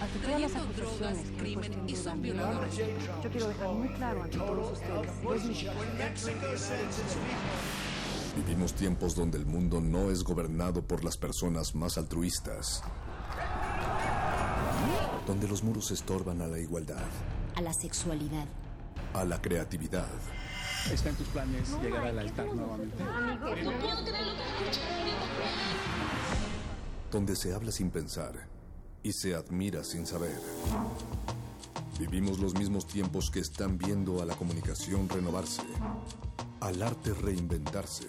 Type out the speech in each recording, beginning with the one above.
ante todas las acusaciones que crimen y son violadores. Yo quiero dejar muy claro ante todos ustedes, Vivimos tiempos donde el mundo no es gobernado por las personas más altruistas. Donde los muros estorban a la igualdad. A la sexualidad. A la creatividad. ¿Está en tus planes llegar al altar nuevamente? Donde se habla sin pensar y se admira sin saber. Vivimos los mismos tiempos que están viendo a la comunicación renovarse, al arte reinventarse,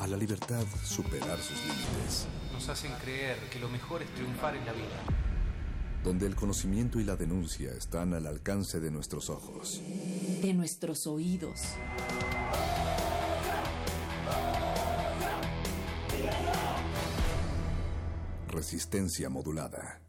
a la libertad superar sus límites. Nos hacen creer que lo mejor es triunfar en la vida. Donde el conocimiento y la denuncia están al alcance de nuestros ojos. De nuestros oídos. Resistencia modulada.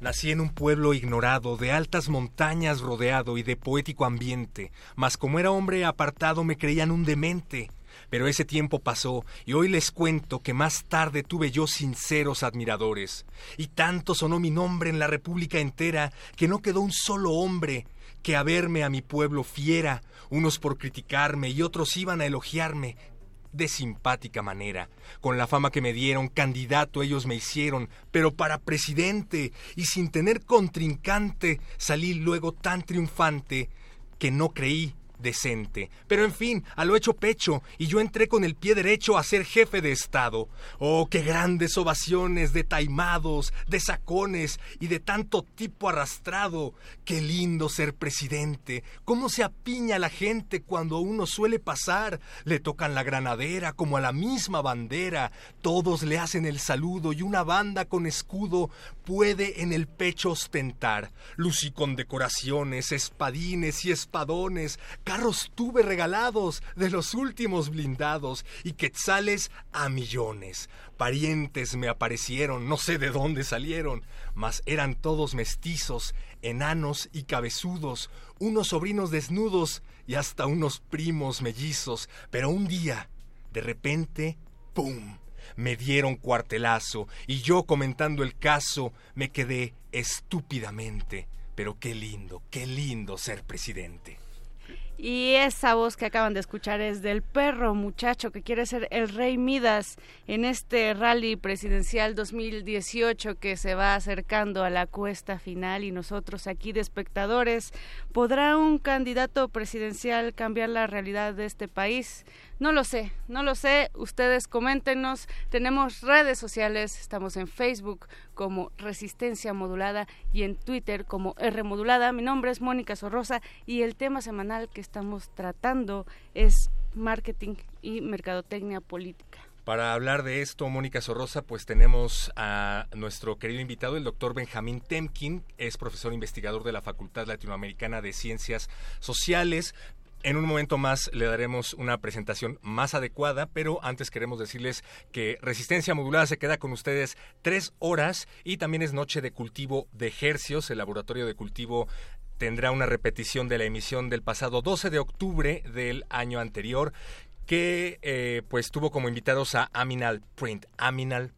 Nací en un pueblo ignorado, de altas montañas rodeado y de poético ambiente, mas como era hombre apartado me creían un demente. Pero ese tiempo pasó y hoy les cuento que más tarde tuve yo sinceros admiradores. Y tanto sonó mi nombre en la República entera que no quedó un solo hombre que a verme a mi pueblo fiera, unos por criticarme y otros iban a elogiarme, de simpática manera. Con la fama que me dieron, candidato ellos me hicieron, pero para presidente y sin tener contrincante, salí luego tan triunfante que no creí decente. Pero en fin, a lo hecho pecho, y yo entré con el pie derecho a ser jefe de Estado. Oh, qué grandes ovaciones de taimados, de sacones y de tanto tipo arrastrado. Qué lindo ser presidente. Cómo se apiña la gente cuando uno suele pasar. Le tocan la granadera como a la misma bandera. Todos le hacen el saludo y una banda con escudo puede en el pecho ostentar. Lucí con decoraciones, espadines y espadones, carros tuve regalados de los últimos blindados y quetzales a millones. Parientes me aparecieron, no sé de dónde salieron, mas eran todos mestizos, enanos y cabezudos, unos sobrinos desnudos y hasta unos primos mellizos. Pero un día, de repente, ¡pum! me dieron cuartelazo y yo comentando el caso me quedé estúpidamente. Pero qué lindo, qué lindo ser presidente. Y esa voz que acaban de escuchar es del perro muchacho que quiere ser el rey Midas en este rally presidencial 2018 que se va acercando a la cuesta final y nosotros aquí de espectadores, ¿podrá un candidato presidencial cambiar la realidad de este país? No lo sé, no lo sé. Ustedes coméntenos. Tenemos redes sociales. Estamos en Facebook como Resistencia Modulada y en Twitter como R Modulada. Mi nombre es Mónica Sorrosa y el tema semanal que estamos tratando es marketing y mercadotecnia política. Para hablar de esto, Mónica Sorrosa, pues tenemos a nuestro querido invitado, el doctor Benjamín Temkin, es profesor investigador de la Facultad Latinoamericana de Ciencias Sociales, en un momento más le daremos una presentación más adecuada, pero antes queremos decirles que Resistencia Modulada se queda con ustedes tres horas y también es noche de cultivo de ejercios. El laboratorio de cultivo tendrá una repetición de la emisión del pasado 12 de octubre del año anterior que eh, pues tuvo como invitados a Aminal Print. Aminal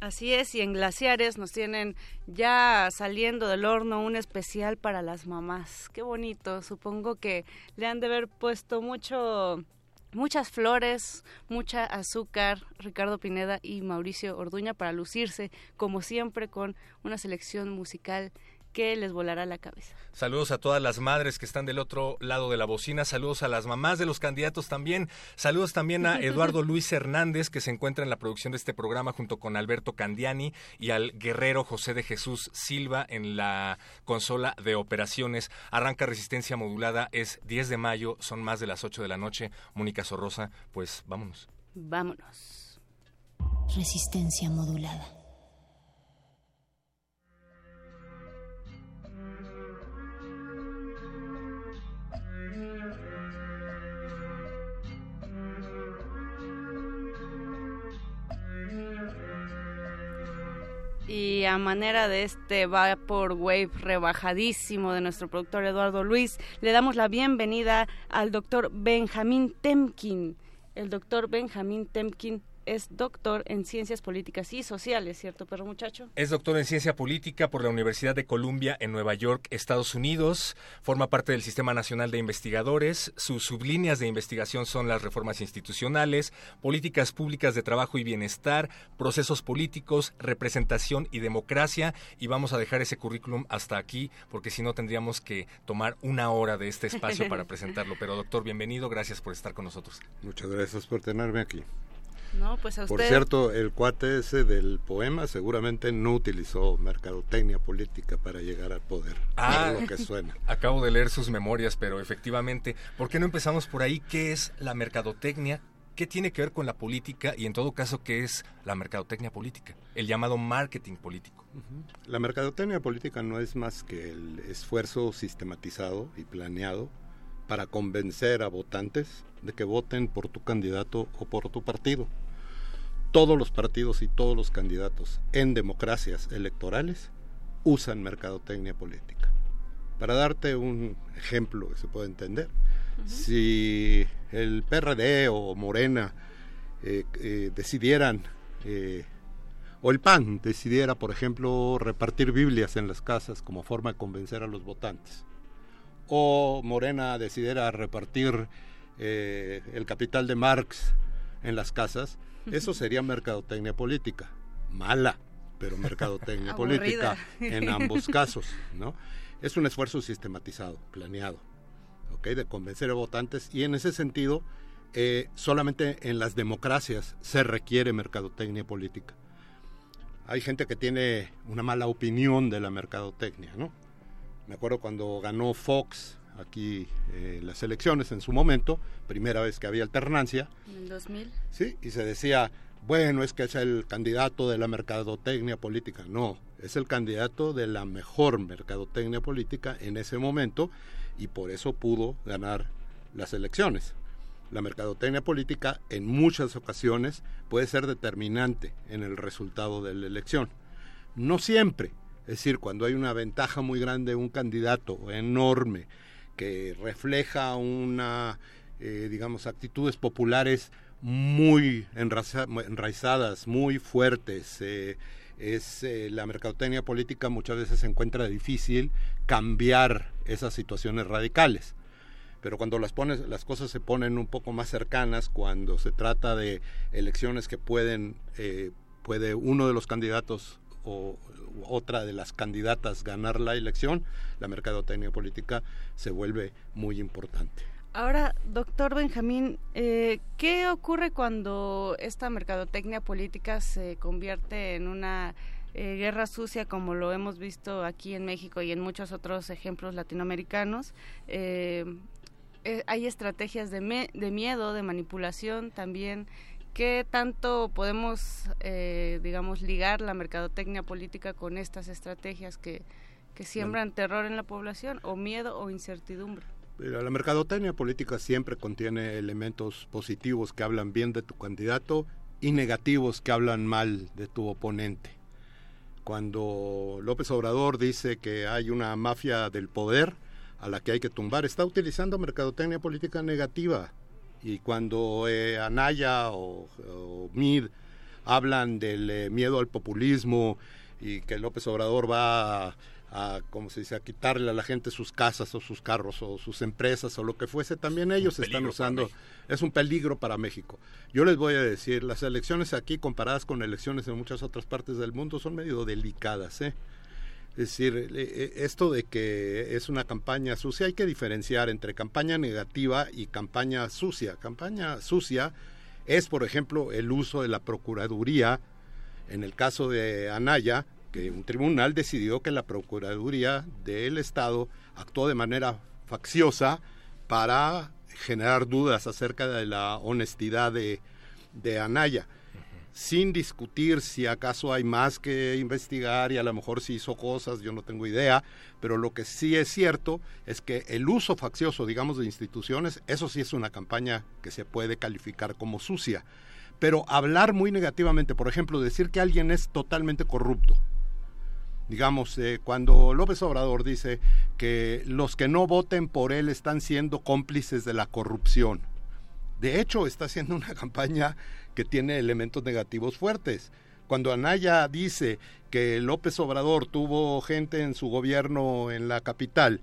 Así es, y en Glaciares nos tienen ya saliendo del horno un especial para las mamás. Qué bonito, supongo que le han de haber puesto mucho muchas flores, mucha azúcar, Ricardo Pineda y Mauricio Orduña para lucirse, como siempre, con una selección musical que les volará la cabeza. Saludos a todas las madres que están del otro lado de la bocina, saludos a las mamás de los candidatos también, saludos también a Eduardo Luis Hernández que se encuentra en la producción de este programa junto con Alberto Candiani y al guerrero José de Jesús Silva en la consola de operaciones. Arranca resistencia modulada, es 10 de mayo, son más de las 8 de la noche. Mónica Sorrosa, pues vámonos. Vámonos. Resistencia modulada. Y a manera de este Vaporwave rebajadísimo de nuestro productor Eduardo Luis, le damos la bienvenida al doctor Benjamín Temkin. El doctor Benjamín Temkin es doctor en Ciencias Políticas y Sociales, ¿cierto, perro muchacho? Es doctor en Ciencia Política por la Universidad de Columbia en Nueva York, Estados Unidos. Forma parte del Sistema Nacional de Investigadores. Sus sublíneas de investigación son las reformas institucionales, políticas públicas de trabajo y bienestar, procesos políticos, representación y democracia. Y vamos a dejar ese currículum hasta aquí, porque si no tendríamos que tomar una hora de este espacio para presentarlo. Pero doctor, bienvenido, gracias por estar con nosotros. Muchas gracias por tenerme aquí. No, pues a usted... Por cierto, el cuate ese del poema seguramente no utilizó mercadotecnia política para llegar al poder. Ah, es lo que suena. Acabo de leer sus memorias, pero efectivamente, ¿por qué no empezamos por ahí? ¿Qué es la mercadotecnia? ¿Qué tiene que ver con la política y en todo caso qué es la mercadotecnia política? El llamado marketing político. La mercadotecnia política no es más que el esfuerzo sistematizado y planeado para convencer a votantes de que voten por tu candidato o por tu partido todos los partidos y todos los candidatos en democracias electorales usan mercadotecnia política. Para darte un ejemplo que se puede entender, si el PRD o Morena eh, eh, decidieran, eh, o el PAN decidiera, por ejemplo, repartir Biblias en las casas como forma de convencer a los votantes, o Morena decidiera repartir el capital de Marx en las casas, eso sería mercadotecnia política. Mala, pero mercadotecnia política en ambos casos, ¿no? Es un esfuerzo sistematizado, planeado, ¿ok? De convencer a votantes y en ese sentido, eh, solamente en las democracias se requiere mercadotecnia política. Hay gente que tiene una mala opinión de la mercadotecnia, ¿no? Me acuerdo cuando ganó Fox aquí eh, las elecciones en su momento, primera vez que había alternancia. En el 2000. Sí, y se decía, bueno, es que es el candidato de la mercadotecnia política. No, es el candidato de la mejor mercadotecnia política en ese momento y por eso pudo ganar las elecciones. La mercadotecnia política en muchas ocasiones puede ser determinante en el resultado de la elección. No siempre, es decir, cuando hay una ventaja muy grande de un candidato enorme, que refleja una, eh, digamos, actitudes populares muy enraizadas, muy fuertes. Eh, es eh, la mercadotecnia política muchas veces se encuentra difícil cambiar esas situaciones radicales. Pero cuando las pones, las cosas se ponen un poco más cercanas, cuando se trata de elecciones que pueden, puede uno de los candidatos o otra de las candidatas ganar la elección, la mercadotecnia política se vuelve muy importante. Ahora, doctor Benjamín, eh, ¿qué ocurre cuando esta mercadotecnia política se convierte en una eh, guerra sucia como lo hemos visto aquí en México y en muchos otros ejemplos latinoamericanos? Eh, hay estrategias de, de miedo, de manipulación también ¿Qué tanto podemos, eh, digamos, ligar la mercadotecnia política con estas estrategias que, que siembran terror en la población o miedo o incertidumbre? La mercadotecnia política siempre contiene elementos positivos que hablan bien de tu candidato y negativos que hablan mal de tu oponente. Cuando López Obrador dice que hay una mafia del poder a la que hay que tumbar, está utilizando mercadotecnia política negativa y cuando eh, Anaya o, Mid hablan del eh, miedo al populismo y que López Obrador va a, a, se dice, a quitarle a la gente sus casas o sus carros o sus empresas o lo que fuese, también ellos están usando, es un peligro para México. Yo les voy a decir, las elecciones aquí comparadas con elecciones en muchas otras partes del mundo son medio delicadas, ¿eh? Es decir, eh, eh, esto de que es una campaña sucia, hay que diferenciar entre campaña negativa y campaña sucia. Campaña sucia es, por ejemplo, el uso de la Procuraduría, en el caso de Anaya, que un tribunal decidió que la Procuraduría del Estado actuó de manera facciosa para generar dudas acerca de la honestidad de, de Anaya sin discutir si acaso hay más que investigar y a lo mejor si hizo cosas, yo no tengo idea, pero lo que sí es cierto es que el uso faccioso, digamos, de instituciones, eso sí es una campaña que se puede calificar como sucia. Pero hablar muy negativamente, por ejemplo, decir que alguien es totalmente corrupto, Digamos, eh, cuando López Obrador dice que los que no voten por él están siendo cómplices de la corrupción. De hecho, está haciendo una campaña que tiene elementos negativos fuertes. Cuando Anaya dice que López Obrador tuvo gente en su gobierno en la capital,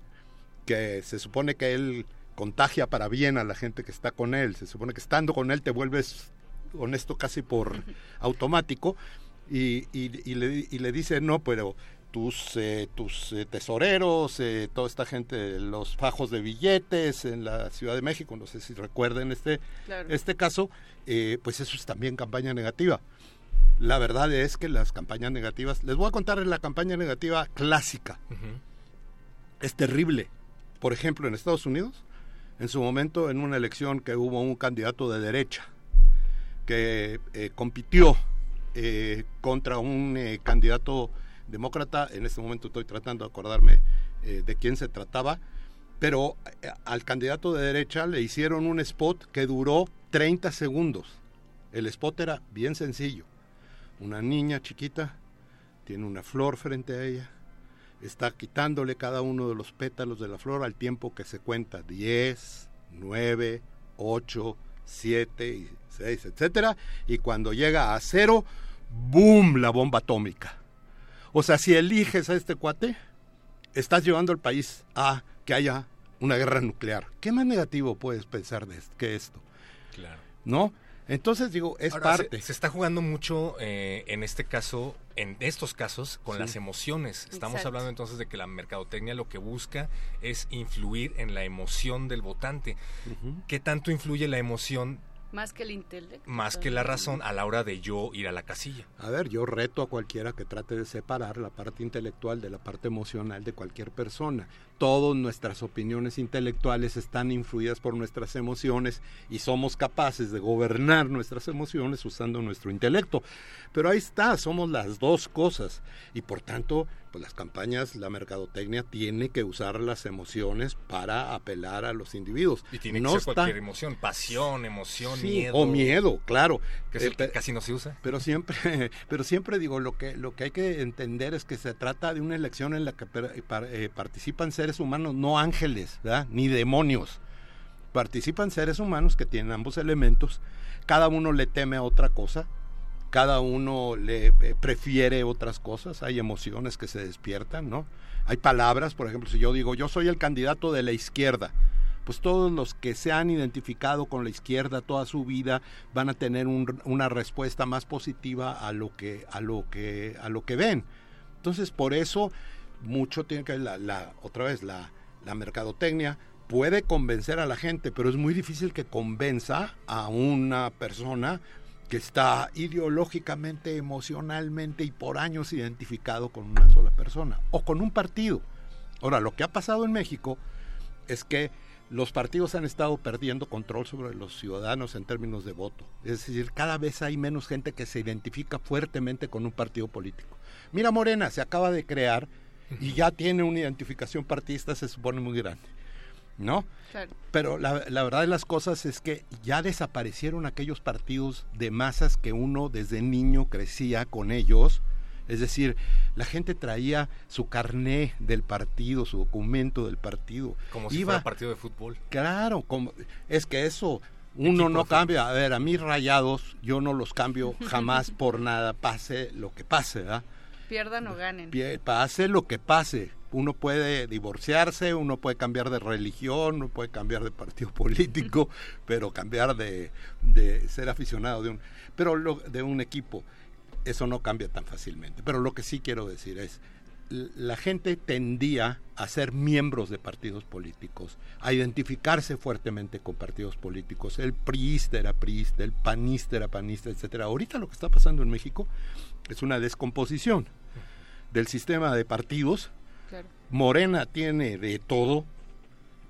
que se supone que él contagia para bien a la gente que está con él, se supone que estando con él te vuelves honesto casi por automático, y, y, le, y le dice, no, pero tus, eh, tus eh, tesoreros, eh, toda esta gente, los fajos de billetes en la Ciudad de México, no sé si recuerden este, este caso, pues eso es también campaña negativa. La verdad es que las campañas negativas, les voy a contar la campaña negativa clásica, es terrible. Por ejemplo, en Estados Unidos, en su momento, en una elección que hubo un candidato de derecha que compitió eh, contra un eh, candidato demócrata. En este momento estoy tratando de acordarme eh, de quién se trataba. Pero al candidato de derecha le hicieron un spot que duró 30 segundos. El spot era bien sencillo. Una niña chiquita tiene una flor frente a ella, está quitándole cada uno de los pétalos de la flor al tiempo que se cuenta 10, 9, 8, 7, 6, etcétera, y cuando llega a cero, ¡boom! la bomba atómica. O sea, si eliges a este cuate, estás llevando al país a que haya una guerra nuclear. ¿Qué más negativo puedes pensar de que esto? Claro. ¿No? Entonces digo, es parte. Se, está jugando mucho eh, en este caso, en estos casos, con las emociones. Estamos hablando entonces de que la mercadotecnia lo que busca es influir en la emoción del votante. ¿Qué tanto influye la emoción más que el intelecto. Más que la razón a la hora de yo ir a la casilla. A ver, yo reto a cualquiera que trate de separar la parte intelectual de la parte emocional de cualquier persona. Todas nuestras opiniones intelectuales están influidas por nuestras emociones y somos capaces de gobernar nuestras emociones usando nuestro intelecto. Pero ahí está, somos las dos cosas y por tanto pues las campañas, la mercadotecnia tiene que usar las emociones para apelar a los individuos. Y tiene que ser cualquier emoción, pasión, emoción, miedo. O miedo, claro. Que, eh, casi no se usa. Pero siempre, pero siempre digo, lo que, lo que hay que entender es que se trata de una elección en la que eh, participan seres humanos, no ángeles, ¿verdad? ni demonios. Participan seres humanos que tienen ambos elementos, cada uno le teme a otra cosa, cada uno le eh, prefiere otras cosas, hay emociones que se despiertan, ¿no? Hay palabras, por ejemplo, si yo digo, yo soy el candidato de la izquierda, pues todos los que se han identificado con la izquierda toda su vida van a tener una respuesta más positiva a lo que a lo que a lo que ven. Entonces, por eso mucho tiene que la, la otra vez la mercadotecnia puede convencer a la gente, pero es muy difícil que convenza a una persona que está ideológicamente, emocionalmente y por años identificado con una sola persona o con un partido. Ahora, lo que ha pasado en México es que los partidos han estado perdiendo control sobre los ciudadanos en términos de voto. Es decir, cada vez hay menos gente que se identifica fuertemente con un partido político. Mira, Morena se acaba de crear y ya tiene una identificación partidista, se supone muy grande. ¿No? Pero la, verdad de las cosas es que ya desaparecieron aquellos partidos de masas que uno desde niño crecía con ellos. Es decir, la gente traía su carné del partido, su documento del partido. Como si fuera partido de fútbol. Claro, como, es que eso uno no cambia. A ver, a mí rayados yo no los cambio jamás por nada, pase lo que pase, ¿verdad? Pierdan o ganen. Pase lo que pase uno puede divorciarse, uno puede cambiar de religión, uno puede cambiar de partido político, pero cambiar de, ser aficionado de un, pero de un equipo, eso no cambia tan fácilmente. Pero lo que sí quiero decir es, la gente tendía a ser miembros de partidos políticos, a identificarse fuertemente con partidos políticos. El priista era priista, el panista era panista, etcétera. Ahorita lo que está pasando en México es una descomposición del sistema de partidos Morena tiene de todo.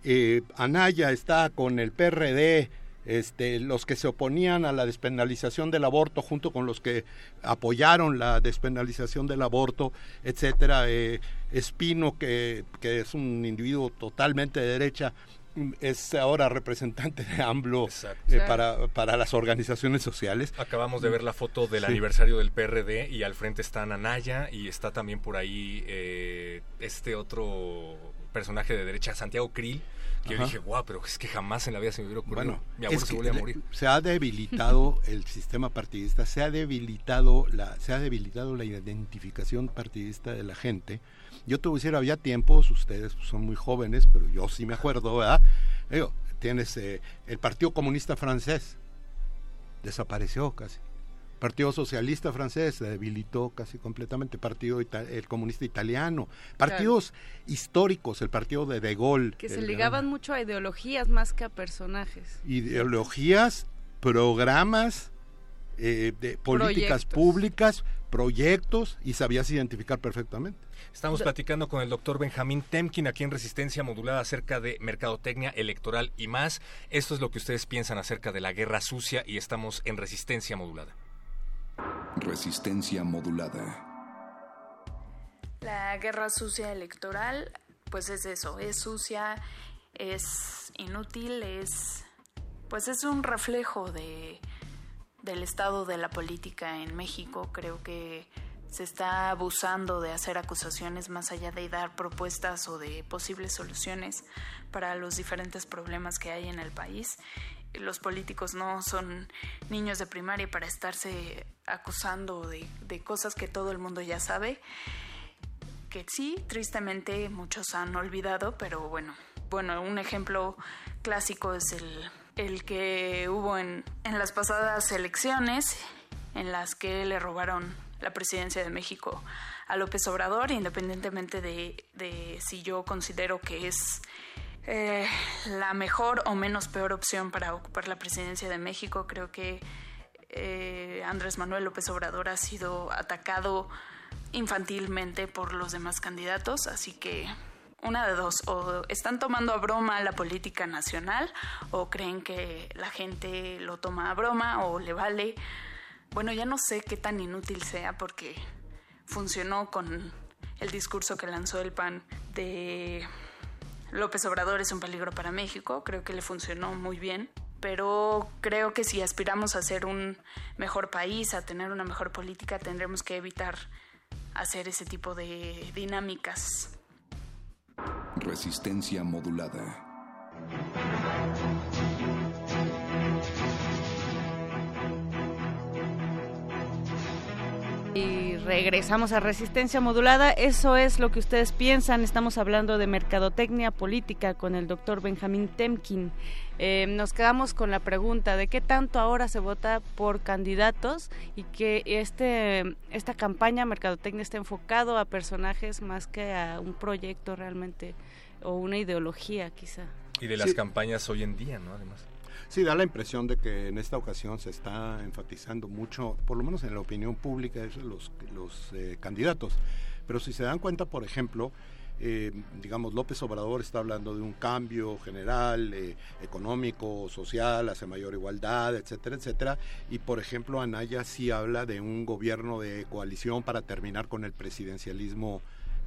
Eh, Anaya está con el PRD, este, los que se oponían a la despenalización del aborto junto con los que apoyaron la despenalización del aborto, etcétera. Eh, Espino, que, que, es un individuo totalmente de derecha, es ahora representante de AMLO eh, para, para las organizaciones sociales. Acabamos de ver la foto del Sí. aniversario del PRD y al frente está Nanaya y está también por ahí eh, este otro personaje de derecha, Santiago Krill, que yo dije, guau, pero es que jamás en la vida se me hubiera ocurrido. Bueno, Mi abuelo se volvió a morir. se ha debilitado el sistema partidista, se ha debilitado la, se ha debilitado la identificación partidista de la gente. Yo te voy a decir, había tiempos, ustedes son muy jóvenes, pero yo sí me acuerdo, ¿verdad? Digo, tienes eh, el Partido Comunista Francés, desapareció casi. Partido Socialista Francés se debilitó casi completamente. Partido Ita- el Comunista Italiano. Partidos históricos, el partido de De Gaulle. Que se ligaban mucho a ideologías más que a personajes. ideologías, programas, eh, de políticas Proyectos. públicas, proyectos y sabías identificar perfectamente. Estamos platicando con el doctor Benjamín Temkin aquí en Resistencia Modulada acerca de mercadotecnia electoral y más. Esto es lo que ustedes piensan acerca de la guerra sucia y estamos en Resistencia Modulada. Resistencia modulada. La guerra sucia electoral, pues es eso, es sucia, es inútil, es pues es un reflejo de del estado de la política en México. Creo que se está abusando de hacer acusaciones más allá de dar propuestas o de posibles soluciones para los diferentes problemas que hay en el país. Los políticos no son niños de primaria para estarse acusando de, cosas que todo el mundo ya sabe que sí, tristemente muchos han olvidado, pero bueno, bueno, un ejemplo clásico es el, el que hubo en, en las pasadas elecciones, en las que le robaron la presidencia de México a López Obrador, independientemente de, de si yo considero que es eh, la mejor o menos peor opción para ocupar la presidencia de México, creo que eh, Andrés Manuel López Obrador ha sido atacado infantilmente por los demás candidatos, así que una de dos, o están tomando a broma la política nacional o creen que la gente lo toma a broma o le vale. Bueno, ya no sé qué tan inútil sea porque funcionó con el discurso que lanzó el PAN de López Obrador es un peligro para México, creo que le funcionó muy bien, pero creo que si aspiramos a ser un mejor país, a tener una mejor política, tendremos que evitar hacer ese tipo de dinámicas. Resistencia modulada. Y regresamos a Resistencia Modulada. Eso es lo que ustedes piensan. Estamos hablando de mercadotecnia política con el doctor Benjamín Temkin. Eh, nos quedamos con la pregunta de qué tanto ahora se vota por candidatos y que este, esta campaña mercadotecnia está enfocado a personajes más que a un proyecto realmente o una ideología quizá. Y de las Sí. campañas hoy en día, ¿no? Además. Sí, da la impresión de que en esta ocasión se está enfatizando mucho, por lo menos en la opinión pública, los, los eh, candidatos. Pero si se dan cuenta, por ejemplo, eh, digamos, López Obrador está hablando de un cambio general, eh, económico, social, hacia mayor igualdad, etcétera, etcétera. Y, por ejemplo, Anaya sí habla de un gobierno de coalición para terminar con el presidencialismo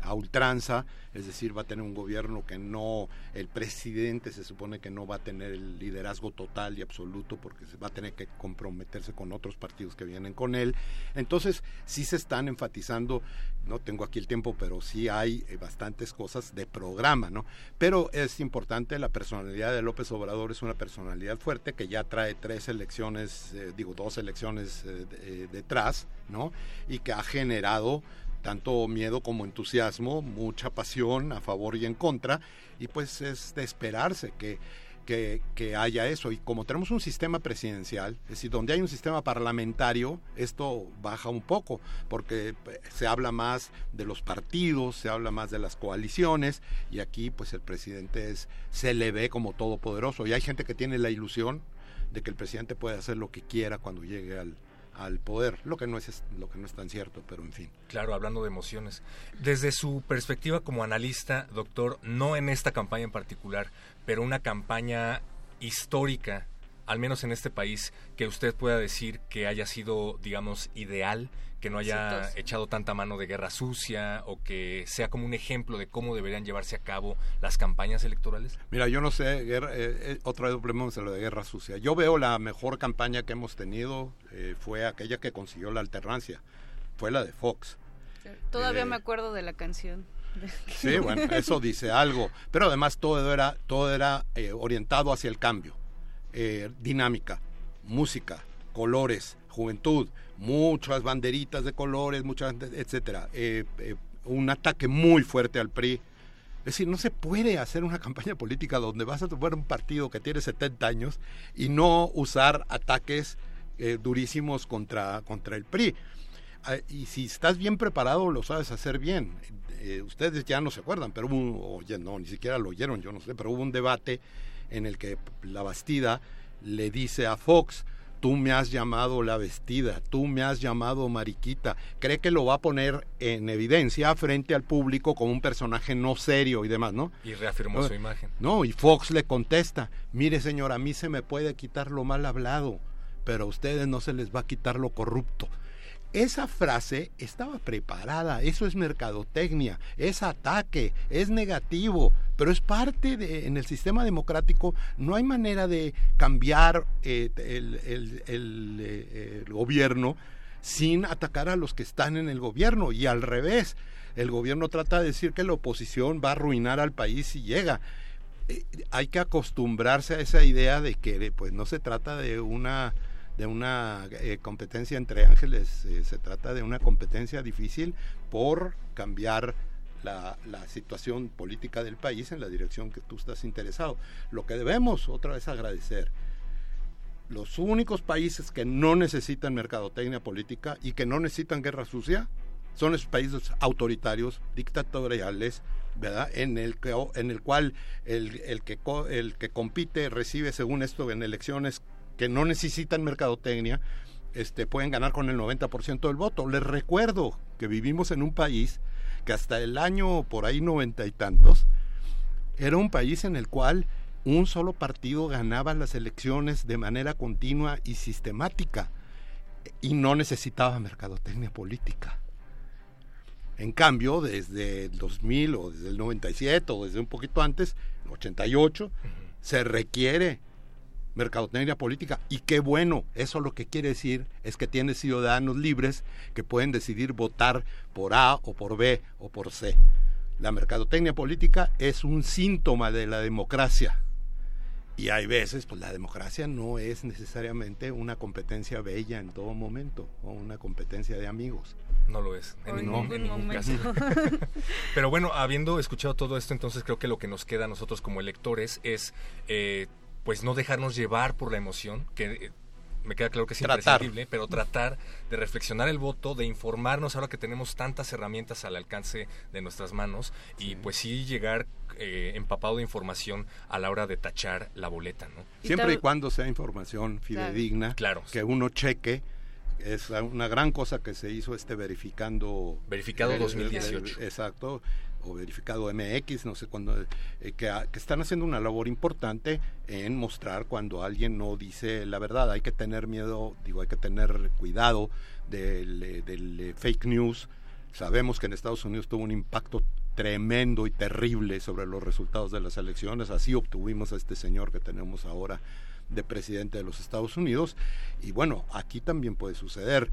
a ultranza, es decir, va a tener un gobierno que no, el presidente se supone que no va a tener el liderazgo total y absoluto porque se va a tener que comprometerse con otros partidos que vienen con él. Entonces, sí se están enfatizando, no tengo aquí el tiempo, pero sí hay eh, bastantes cosas de programa, ¿no? Pero es importante, la personalidad de López Obrador es una personalidad fuerte que ya trae tres elecciones, eh, digo, dos elecciones eh, de- detrás, ¿no? Y que ha generado tanto miedo como entusiasmo, mucha pasión a favor y en contra, y pues es de esperarse que, que, haya eso. Y como tenemos un sistema presidencial, es decir, donde hay un sistema parlamentario, esto baja un poco, porque eh, se habla más de los partidos, se habla más de las coaliciones, y aquí pues el presidente es, se le ve como todopoderoso. Y hay gente que tiene la ilusión de que el presidente puede hacer lo que quiera cuando llegue al, al poder, lo que no es lo que no es tan cierto, pero en fin. Claro, hablando de emociones. Desde su perspectiva como analista, doctor, no en esta campaña en particular, pero una campaña histórica al menos en este país, que usted pueda decir que haya sido, digamos, ideal, que no haya Exitoso. echado tanta mano de guerra sucia o que sea como un ejemplo de cómo deberían llevarse a cabo las campañas electorales? Mira, yo no sé, guerra- eh, eh, otra vez volvemos a lo de guerra sucia. Yo veo la mejor campaña que hemos tenido eh, fue aquella que consiguió la alternancia, fue la de Fox. Todavía Eh, me acuerdo de la canción. Sí, bueno, eso dice algo. Pero además todo era, todo era eh, orientado hacia el cambio. Eh, dinámica, música, colores, juventud, muchas banderitas de colores, muchas, etcétera. Eh, eh, un ataque muy fuerte al PRI. Es decir, no se puede hacer una campaña política donde vas a tomar un partido que tiene 70 años y no usar ataques durísimos contra, contra el PRI. Ah, y si estás bien preparado, lo sabes hacer bien. Ustedes ya no se acuerdan, pero hubo, oye, no, ni siquiera lo oyeron, yo no sé, pero hubo un debate en el que la Bastida le dice a Fox, tú me has llamado la vestida, tú me has llamado mariquita. Cree que lo va a poner en evidencia frente al público como un personaje no serio y demás, ¿no? Y reafirmó su imagen. No, y Fox le contesta, mire señor, a mí se me puede quitar lo mal hablado, pero a ustedes no se les va a quitar lo corrupto. Esa frase estaba preparada, eso es mercadotecnia, es ataque, es negativo, pero es parte de, en el sistema democrático, no hay manera de cambiar eh, el, el- eh, el gobierno sin atacar a los que están en el gobierno y al revés. El gobierno trata de decir que la oposición va a arruinar al país si llega. Eh, hay que acostumbrarse a esa idea de que pues no se trata de una de una eh, competencia entre ángeles, eh, se trata de una competencia difícil por cambiar la, situación política del país en la dirección que tú estás interesado. Lo que debemos otra vez agradecer, los únicos países que no necesitan mercadotecnia política y que no necesitan guerra sucia son esos países autoritarios, dictatoriales, ¿verdad? En el que en el cual el, el que el que compite recibe según esto en elecciones que no necesitan mercadotecnia, este pueden ganar con el 90% del voto. Les recuerdo que vivimos en un país que hasta el año por ahí noventa y tantos era un país en el cual un solo partido ganaba las elecciones de manera continua y sistemática y no necesitaba mercadotecnia política. En cambio, desde el 2000 o desde el 97 o desde un poquito antes, el 88, se requiere mercadotecnia política y qué bueno, eso lo que quiere decir es que tiene ciudadanos libres que pueden decidir votar por A o por B o por C. La mercadotecnia política es un síntoma de la democracia. Y hay veces, pues la democracia no es necesariamente una competencia bella en todo momento, o una competencia de amigos. No lo es, en ningún, ningún en ningún caso. momento. Pero bueno, habiendo escuchado todo esto, entonces creo que lo que nos queda a nosotros como electores es, eh, pues, no dejarnos llevar por la emoción, que eh, me queda claro que es Tratar. imprescindible, pero tratar de reflexionar el voto, de informarnos ahora que tenemos tantas herramientas al alcance de nuestras manos y pues sí llegar eh, empapado de información a la hora de tachar la boleta, ¿no? Siempre y cuando sea información fidedigna, Claro. que uno cheque. Es una gran cosa que se hizo este verificando. Verificado eh, 2018. eh, exacto. O verificado MX, no sé cuándo. eh, que, ha- que están haciendo una labor importante en mostrar cuando alguien no dice la verdad. Hay que tener miedo, digo, hay que tener cuidado del, eh, del eh, fake news. Sabemos que en Estados Unidos tuvo un impacto tremendo y terrible sobre los resultados de las elecciones. Así obtuvimos a este señor que tenemos ahora de presidente de los Estados Unidos. Y bueno, aquí también puede suceder.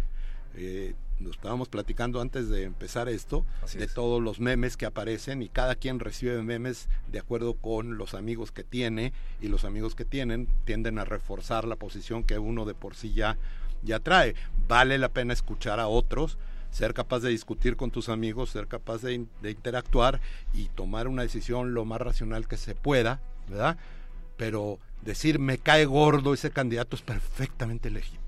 Eh, nos estábamos platicando antes de empezar esto Así de es. todos los memes que aparecen y cada quien recibe memes de acuerdo con los amigos que tiene y los amigos que tienen tienden a reforzar la posición que uno de por sí ya, ya trae. Vale la pena escuchar a otros, ser capaz de discutir con tus amigos, ser capaz de, de interactuar y tomar una decisión lo más racional que se pueda, ¿verdad? Pero decir me cae gordo ese candidato es perfectamente legítimo.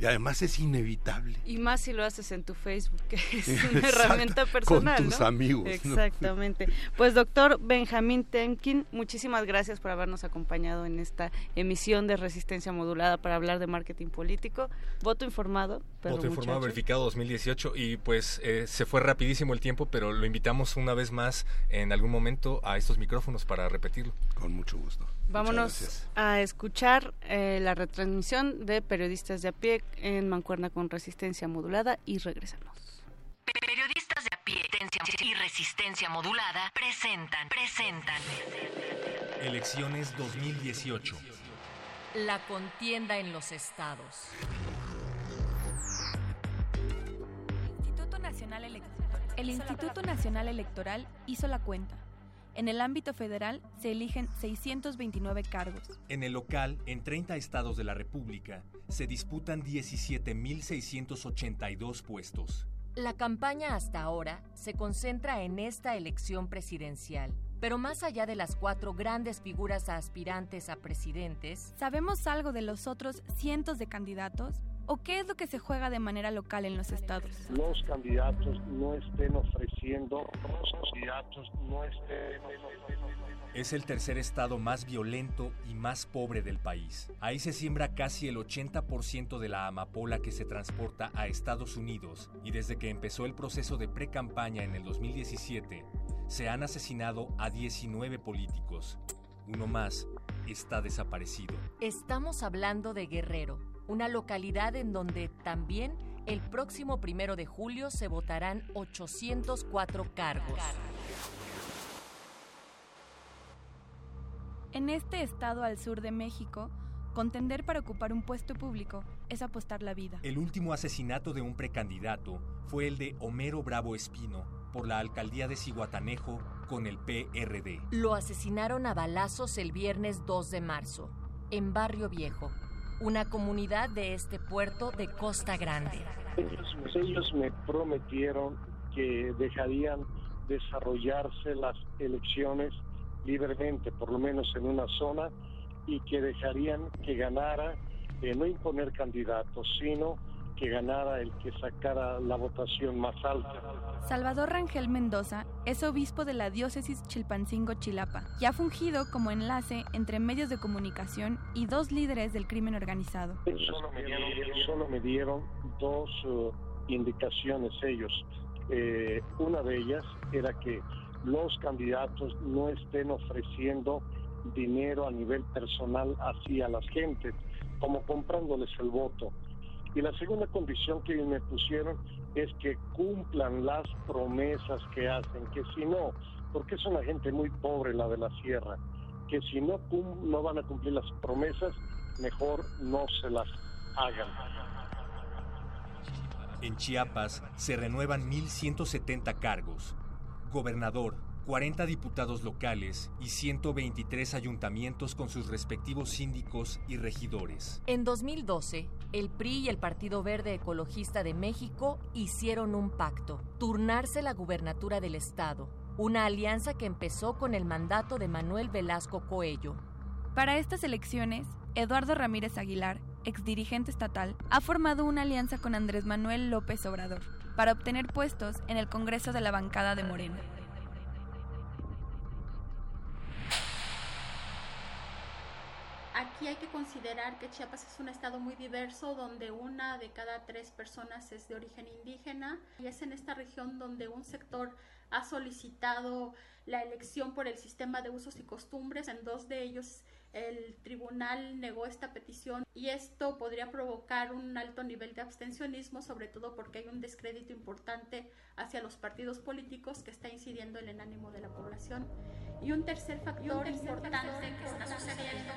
Y además es inevitable. Y más si lo haces en tu Facebook, que es una herramienta personal. Con tus amigos. Exactamente. Pues doctor Benjamín Temkin, muchísimas gracias por habernos acompañado en esta emisión de Resistencia Modulada para hablar de marketing político. Voto informado. Voto informado verificado 2018 y pues eh, se fue rapidísimo el tiempo, pero lo invitamos una vez más en algún momento a estos micrófonos para repetirlo. Con mucho gusto. Vámonos a escuchar eh, la retransmisión de Periodistas de a pie en Mancuerna con Resistencia Modulada y regresamos. Periodistas de a pie y Resistencia Modulada presentan, presentan. Elecciones 2018. La contienda en los estados. Instituto Nacional El Instituto Nacional Electoral hizo la cuenta en el ámbito federal se eligen 629 cargos. En el local, en 30 estados de la República, se disputan 17.682 puestos. La campaña hasta ahora se concentra en esta elección presidencial. Pero más allá de las cuatro grandes figuras aspirantes a presidentes, ¿sabemos algo de los otros cientos de candidatos? ¿O qué es lo que se juega de manera local en los estados? Los candidatos no estén ofreciendo, los candidatos no estén es el tercer estado más violento y más pobre del país. Ahí se siembra casi el 80% de la amapola que se transporta a Estados Unidos y desde que empezó el proceso de pre-campaña en el 2017, se han asesinado a 19 políticos. Uno más está desaparecido. Estamos hablando de Guerrero, una localidad en donde también el próximo primero de julio se votarán 804 cargos. En este estado al sur de México, contender para ocupar un puesto público es apostar la vida. El último asesinato de un precandidato fue el de Homero Bravo Espino por la alcaldía de Ciguatanejo con el PRD. Lo asesinaron a balazos el viernes 2 de marzo, en Barrio Viejo, una comunidad de este puerto de Costa Grande. Ellos, me prometieron que dejarían desarrollarse las elecciones libremente, por lo menos en una zona, y que dejarían que ganara, eh, no imponer candidatos, sino que ganara el que sacara la votación más alta. Salvador Rangel Mendoza es obispo de la diócesis Chilpancingo-Chilapa y ha fungido como enlace entre medios de comunicación y dos líderes del crimen organizado. Solo me dieron, dos uh, indicaciones ellos. Eh, una de ellas era que los candidatos no estén ofreciendo dinero a nivel personal hacia las gentes, como comprándoles el voto y la segunda condición que me pusieron es que cumplan las promesas que hacen, que si no, porque es una gente muy pobre la de la sierra, que si no, no van a cumplir las promesas, mejor no se las hagan. En Chiapas se renuevan 1.170 cargos. Gobernador, 40 diputados locales y 123 ayuntamientos con sus respectivos síndicos y regidores. En 2012, el PRI y el Partido Verde Ecologista de México hicieron un pacto, turnarse la gubernatura del Estado, una alianza que empezó con el mandato de Manuel Velasco Coello. Para estas elecciones, Eduardo Ramírez Aguilar, exdirigente estatal, ha formado una alianza con Andrés Manuel López Obrador para obtener puestos en el Congreso de la bancada de Morena. Aquí hay que considerar que Chiapas es un estado muy diverso donde una de cada tres personas es de origen indígena y es en esta región donde un sector ha solicitado la elección por el sistema de usos y costumbres. En dos de ellos el tribunal negó esta petición y esto podría provocar un alto nivel de abstencionismo, sobre todo porque hay un descrédito importante hacia los partidos políticos que está incidiendo en el ánimo de la población. Y un tercer factor importante que está sucediendo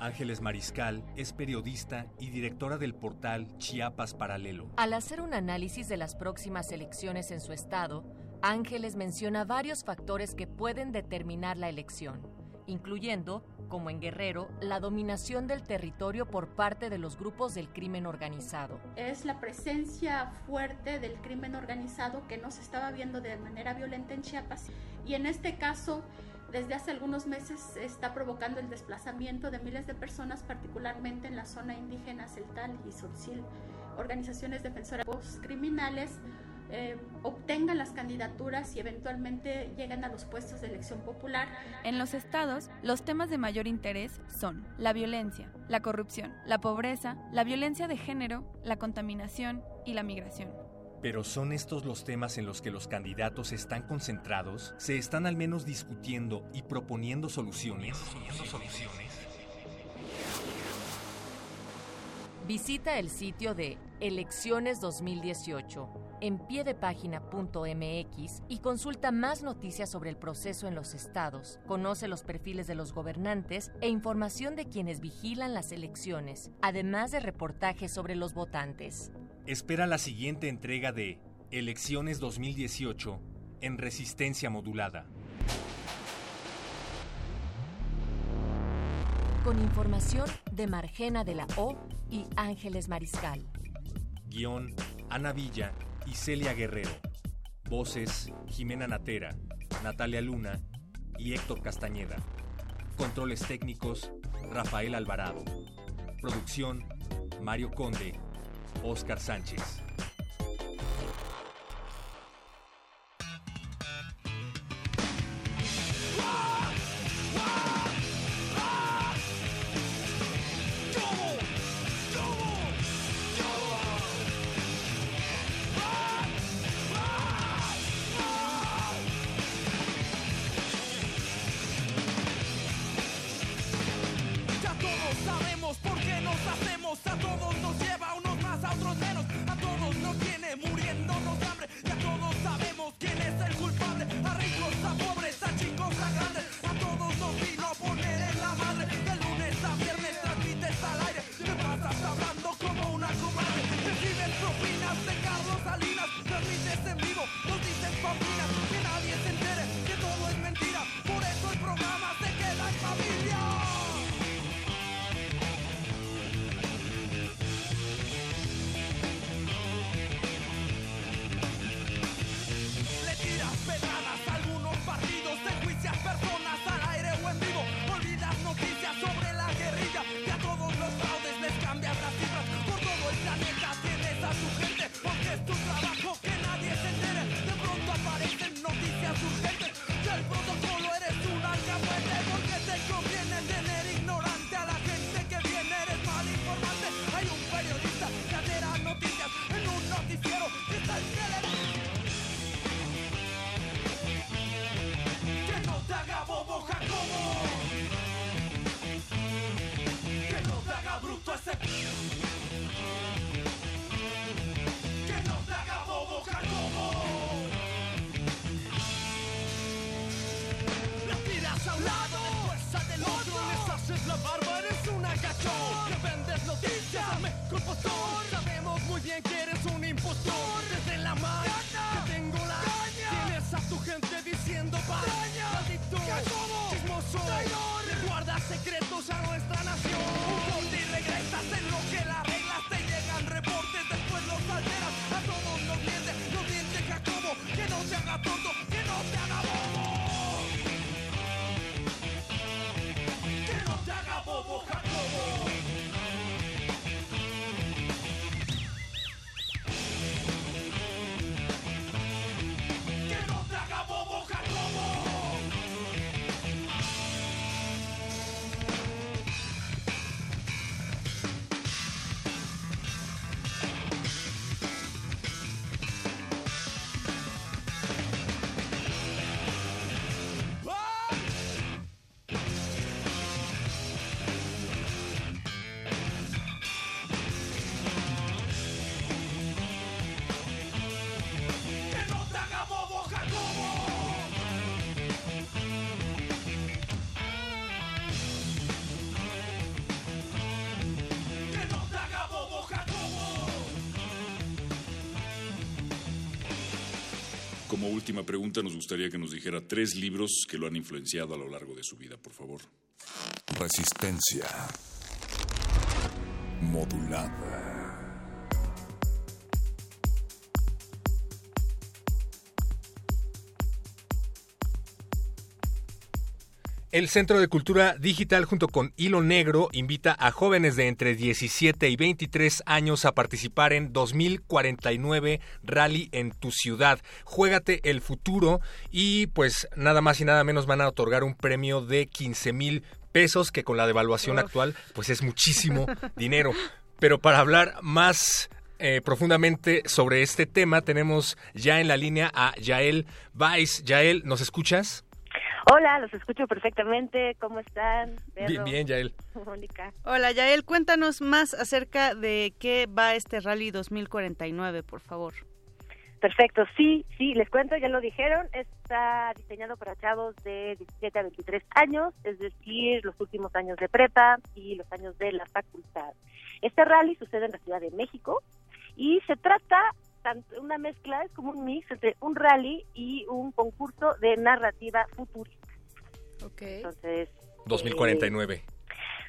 Ángeles Mariscal es periodista y directora del portal Chiapas Paralelo. Al hacer un análisis de las próximas elecciones en su estado, Ángeles menciona varios factores que pueden determinar la elección, incluyendo, como en Guerrero, la dominación del territorio por parte de los grupos del crimen organizado. Es la presencia fuerte del crimen organizado que no se estaba viendo de manera violenta en Chiapas y en este caso desde hace algunos meses está provocando el desplazamiento de miles de personas, particularmente en la zona indígena Celtal y Surcil. Organizaciones defensoras criminales eh, obtengan las candidaturas y eventualmente lleguen a los puestos de elección popular. En los estados, los temas de mayor interés son la violencia, la corrupción, la pobreza, la violencia de género, la contaminación y la migración. Pero ¿son estos los temas en los que los candidatos están concentrados? ¿Se están al menos discutiendo y proponiendo soluciones? Visita el sitio de Elecciones 2018 en piedepágina.mx y consulta más noticias sobre el proceso en los estados. Conoce los perfiles de los gobernantes e información de quienes vigilan las elecciones, además de reportajes sobre los votantes. Espera la siguiente entrega de Elecciones 2018 en resistencia modulada. Con información de Margena de la O y Ángeles Mariscal. Guión Ana Villa y Celia Guerrero. Voces Jimena Natera, Natalia Luna y Héctor Castañeda. Controles técnicos Rafael Alvarado. Producción Mario Conde Oscar Sánchez. Como última pregunta, nos gustaría que nos dijera tres libros que lo han influenciado a lo largo de su vida, por favor. Resistencia. Modulada. El Centro de Cultura Digital junto con Hilo Negro invita a jóvenes de entre 17 y 23 años a participar en 2049 Rally en tu ciudad. Juégate el futuro y pues nada más y nada menos van a otorgar un premio de 15 mil pesos que con la devaluación Uf. actual pues es muchísimo dinero. Pero para hablar más eh, profundamente sobre este tema tenemos ya en la línea a Yael Weiss. Yael, ¿nos escuchas? Hola, los escucho perfectamente. ¿Cómo están? Bien, bien, Yael. Mónica. Hola, Yael, cuéntanos más acerca de qué va este Rally 2049, por favor. Perfecto, sí, sí, les cuento, ya lo dijeron, está diseñado para chavos de 17 a 23 años, es decir, los últimos años de prepa y los años de la facultad. Este rally sucede en la Ciudad de México y se trata una mezcla, es como un mix entre un rally y un concurso de narrativa futurista. Okay. Entonces, 2049.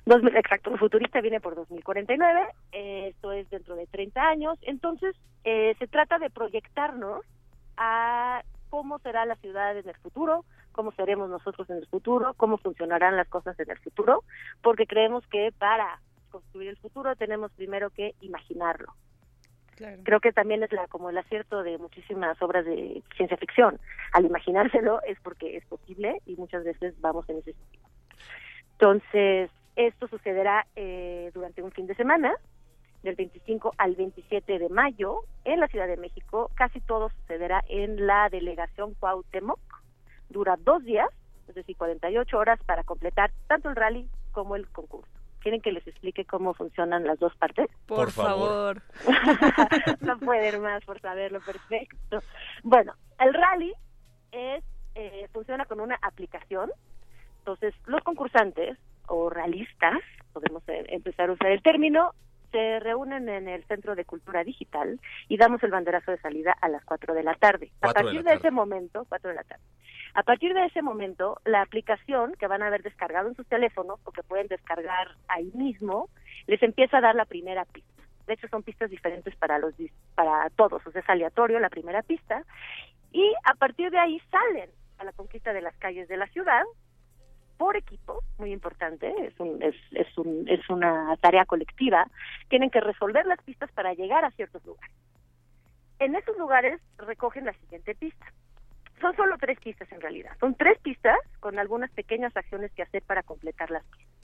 2000, exacto, futurista viene por 2049, eh, esto es dentro de 30 años, entonces eh, se trata de proyectarnos a cómo será la ciudad en el futuro, cómo seremos nosotros en el futuro, cómo funcionarán las cosas en el futuro, porque creemos que para construir el futuro tenemos primero que imaginarlo. Creo que también es la como el acierto de muchísimas obras de ciencia ficción. Al imaginárselo es porque es posible y muchas veces vamos en ese sentido. Entonces, esto sucederá eh, durante un fin de semana, del 25 al 27 de mayo, en la Ciudad de México. Casi todo sucederá en la delegación Cuauhtémoc. Dura dos días, es decir, 48 horas para completar tanto el rally como el concurso. ¿Quieren que les explique cómo funcionan las dos partes? Por, Por favor. no pueden más por saberlo, perfecto. Bueno, el rally es eh, funciona con una aplicación. Entonces, los concursantes o realistas, podemos empezar a usar el término, se reúnen en el Centro de Cultura Digital y damos el banderazo de salida a las 4 de la tarde. A de partir de, tarde. ese momento, 4 de la tarde. A partir de ese momento, la aplicación que van a haber descargado en sus teléfonos o que pueden descargar ahí mismo, les empieza a dar la primera pista. De hecho, son pistas diferentes para los para todos, o sea, es aleatorio la primera pista y a partir de ahí salen a la conquista de las calles de la ciudad por equipo, muy importante, es, un, es, es, un, es una tarea colectiva, tienen que resolver las pistas para llegar a ciertos lugares. En esos lugares recogen la siguiente pista. Son solo tres pistas en realidad, son tres pistas con algunas pequeñas acciones que hacer para completar las pistas.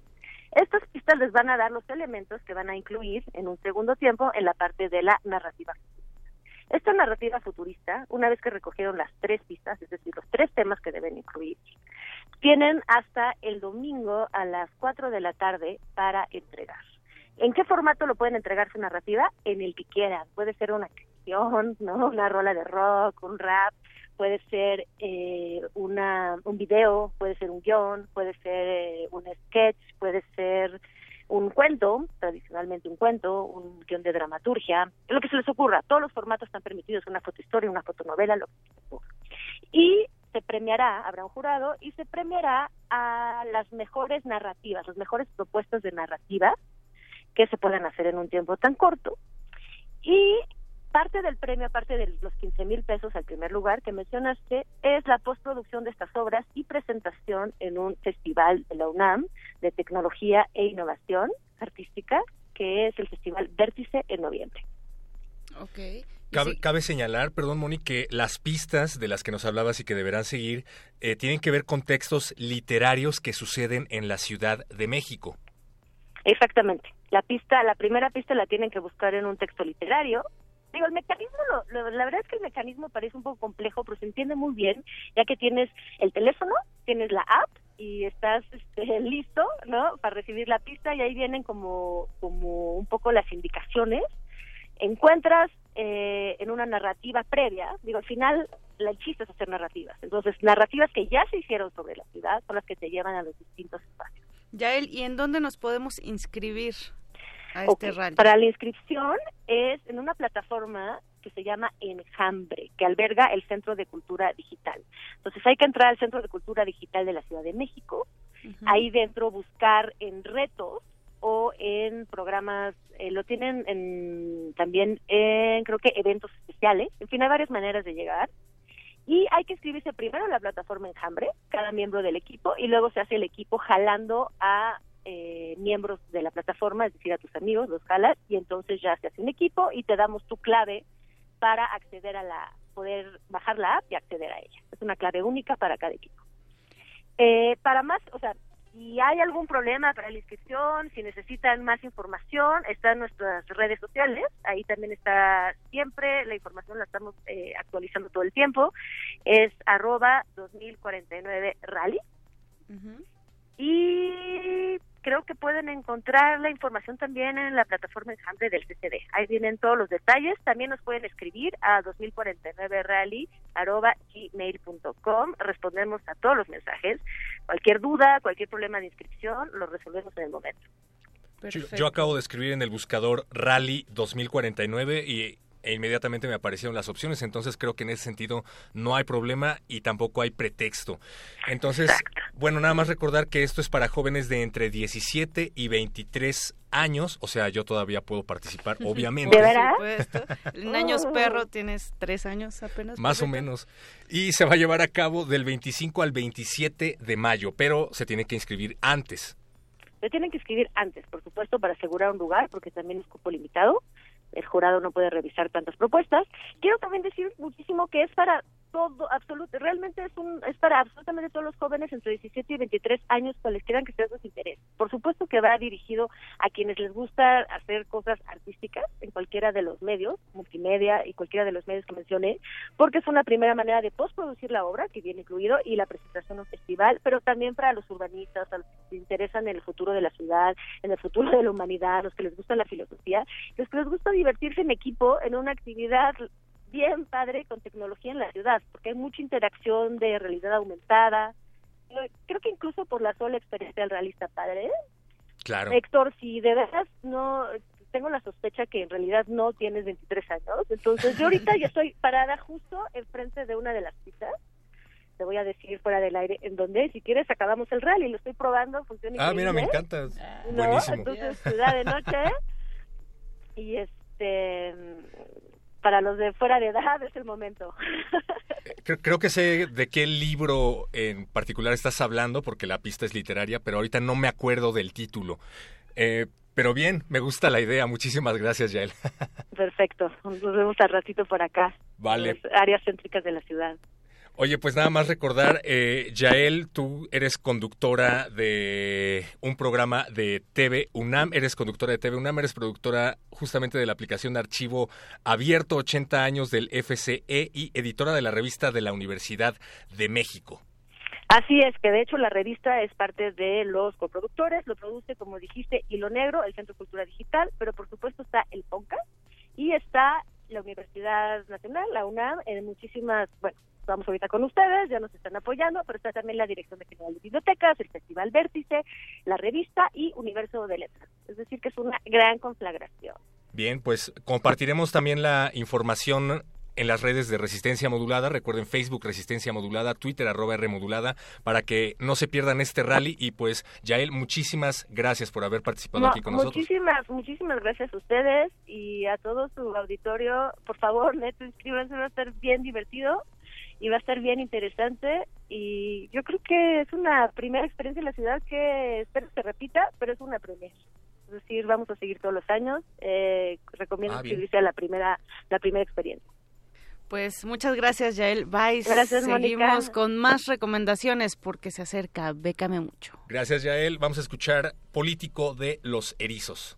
Estas pistas les van a dar los elementos que van a incluir en un segundo tiempo en la parte de la narrativa esta narrativa futurista, una vez que recogieron las tres pistas, es decir, los tres temas que deben incluir, tienen hasta el domingo a las 4 de la tarde para entregar. ¿En qué formato lo pueden entregar su narrativa? En el que quieran. Puede ser una canción, ¿no? Una rola de rock, un rap, puede ser eh, una, un video, puede ser un guion, puede ser eh, un sketch, puede ser un cuento, tradicionalmente un cuento, un guion de dramaturgia, lo que se les ocurra. Todos los formatos están permitidos, una fotohistoria, una fotonovela, lo que se les ocurra. Y se premiará, habrá un jurado, y se premiará a las mejores narrativas, las mejores propuestas de narrativa que se puedan hacer en un tiempo tan corto. Y parte del premio, aparte de los 15 mil pesos al primer lugar que mencionaste, es la postproducción de estas obras y presentación en un festival de la UNAM de tecnología e innovación artística, que es el Festival Vértice en noviembre. Ok. Cabe, cabe señalar, perdón, Moni, que las pistas de las que nos hablabas y que deberán seguir eh, tienen que ver con textos literarios que suceden en la Ciudad de México. Exactamente. La pista, la primera pista la tienen que buscar en un texto literario. Digo, el mecanismo, lo- la verdad es que el mecanismo parece un poco complejo, pero se entiende muy bien, ya que tienes el teléfono, tienes la app y estás este, listo, ¿no? Para recibir la pista y ahí vienen como, como un poco las indicaciones. Encuentras eh, en una narrativa previa, digo, al final el chiste es hacer narrativas. Entonces, narrativas que ya se hicieron sobre la ciudad son las que te llevan a los distintos espacios. Yael, ¿y en dónde nos podemos inscribir a este rally? Para la inscripción es en una plataforma que se llama Enjambre, que alberga el Centro de Cultura Digital. Entonces hay que entrar al Centro de Cultura Digital de la Ciudad de México, ahí dentro buscar en retos o en programas, eh, lo tienen en, también en creo que eventos especiales, en fin, hay varias maneras de llegar Y hay que inscribirse primero en la plataforma Enjambre, cada miembro del equipo, y luego se hace el equipo jalando a eh, miembros de la plataforma, es decir, a tus amigos, los jalas, y entonces ya se hace un equipo y te damos tu clave para acceder a la, poder bajar la app y acceder a ella. Es una clave única para cada equipo. Eh, para más, o sea, si hay algún problema para la inscripción, si necesitan más información, están nuestras redes sociales, ahí también está siempre, la información la estamos eh, actualizando todo el tiempo, es arroba 2049 rally. Y creo que pueden encontrar la información también en la plataforma Enjambre del CCD. Ahí vienen todos los detalles. También nos pueden escribir a 2049rally.gmail.com. Respondemos a todos los mensajes. Cualquier duda, cualquier problema de inscripción, lo resolvemos en el momento. Yo, yo acabo de escribir en el buscador Rally 2049 y e inmediatamente me aparecieron las opciones, entonces creo que en ese sentido no hay problema y tampoco hay pretexto. Entonces, bueno, nada más recordar que esto es para jóvenes de entre 17 y 23 años, o sea, yo todavía puedo participar, obviamente. ¿De verdad? En años perro tienes tres años apenas. Más o menos. Y se va a llevar a cabo del 25 al 27 de mayo, pero se tiene que inscribir antes. Se tienen que inscribir antes, por supuesto, para asegurar un lugar, porque también es cupo limitado el jurado no puede revisar tantas propuestas. Quiero también decir muchísimo que es para todo, absoluto, realmente es un, es para absolutamente todos los jóvenes entre 17 y 23 años quieran que sea sus intereses. Por supuesto que va dirigido a quienes les gusta hacer cosas artísticas en cualquiera de los medios, multimedia y cualquiera de los medios que mencioné, porque es una primera manera de postproducir la obra, que viene incluido, y la presentación en un festival, pero también para los urbanistas, a los que se interesan en el futuro de la ciudad, en el futuro de la humanidad, los que les gusta la filosofía, los que les gusta divertirse en equipo en una actividad bien padre con tecnología en la ciudad, porque hay mucha interacción de realidad aumentada. Creo que incluso por la sola experiencia del realista padre. Claro. Héctor, si de verdad no tengo la sospecha que en realidad no tienes 23 años, entonces yo ahorita ya estoy parada justo enfrente de una de las pistas. Te voy a decir fuera del aire en donde, si quieres, acabamos el rally. Lo estoy probando, funciona Ah, mira, me encanta. Buenísimo. Entonces, ciudad de noche. Y este para los de fuera de edad es el momento. Creo, que sé de qué libro en particular estás hablando, porque la pista es literaria, pero ahorita no me acuerdo del título. Eh, pero bien, me gusta la idea. Muchísimas gracias, Yael. Perfecto. Nos vemos al ratito por acá. Vale. áreas céntricas de la ciudad. Oye, pues nada más recordar, eh, Yael, tú eres conductora de un programa de TV UNAM, eres conductora de TV UNAM, eres productora justamente de la aplicación de archivo abierto 80 años del FCE y editora de la revista de la Universidad de México. Así es, que de hecho la revista es parte de los coproductores, lo produce, como dijiste, Hilo Negro, el Centro de Cultura Digital, pero por supuesto está el PONCA y está la Universidad Nacional, la UNAM, en muchísimas, bueno, estamos ahorita con ustedes, ya nos están apoyando, pero está también la Dirección de General de Bibliotecas, el Festival Vértice, la revista y Universo de Letras. Es decir, que es una gran conflagración. Bien, pues compartiremos también la información en las redes de Resistencia Modulada. Recuerden Facebook Resistencia Modulada, Twitter arroba R Modulada, para que no se pierdan este rally. Y pues, Yael, muchísimas gracias por haber participado aquí con nosotros. Muchísimas, muchísimas gracias a ustedes y a todo su auditorio. Por favor, neto, inscríbanse, va a estar bien divertido y va a estar bien interesante y yo creo que es una primera experiencia en la ciudad que espero se repita, pero es una primera. Es decir, vamos a seguir todos los años. Eh, recomiendo ah, inscribirse a la primera, la primera experiencia. Pues muchas gracias, Yael. Bye. Gracias, Seguimos con más recomendaciones porque se acerca Bécame Mucho. Gracias, Yael. Vamos a escuchar Político de los Erizos.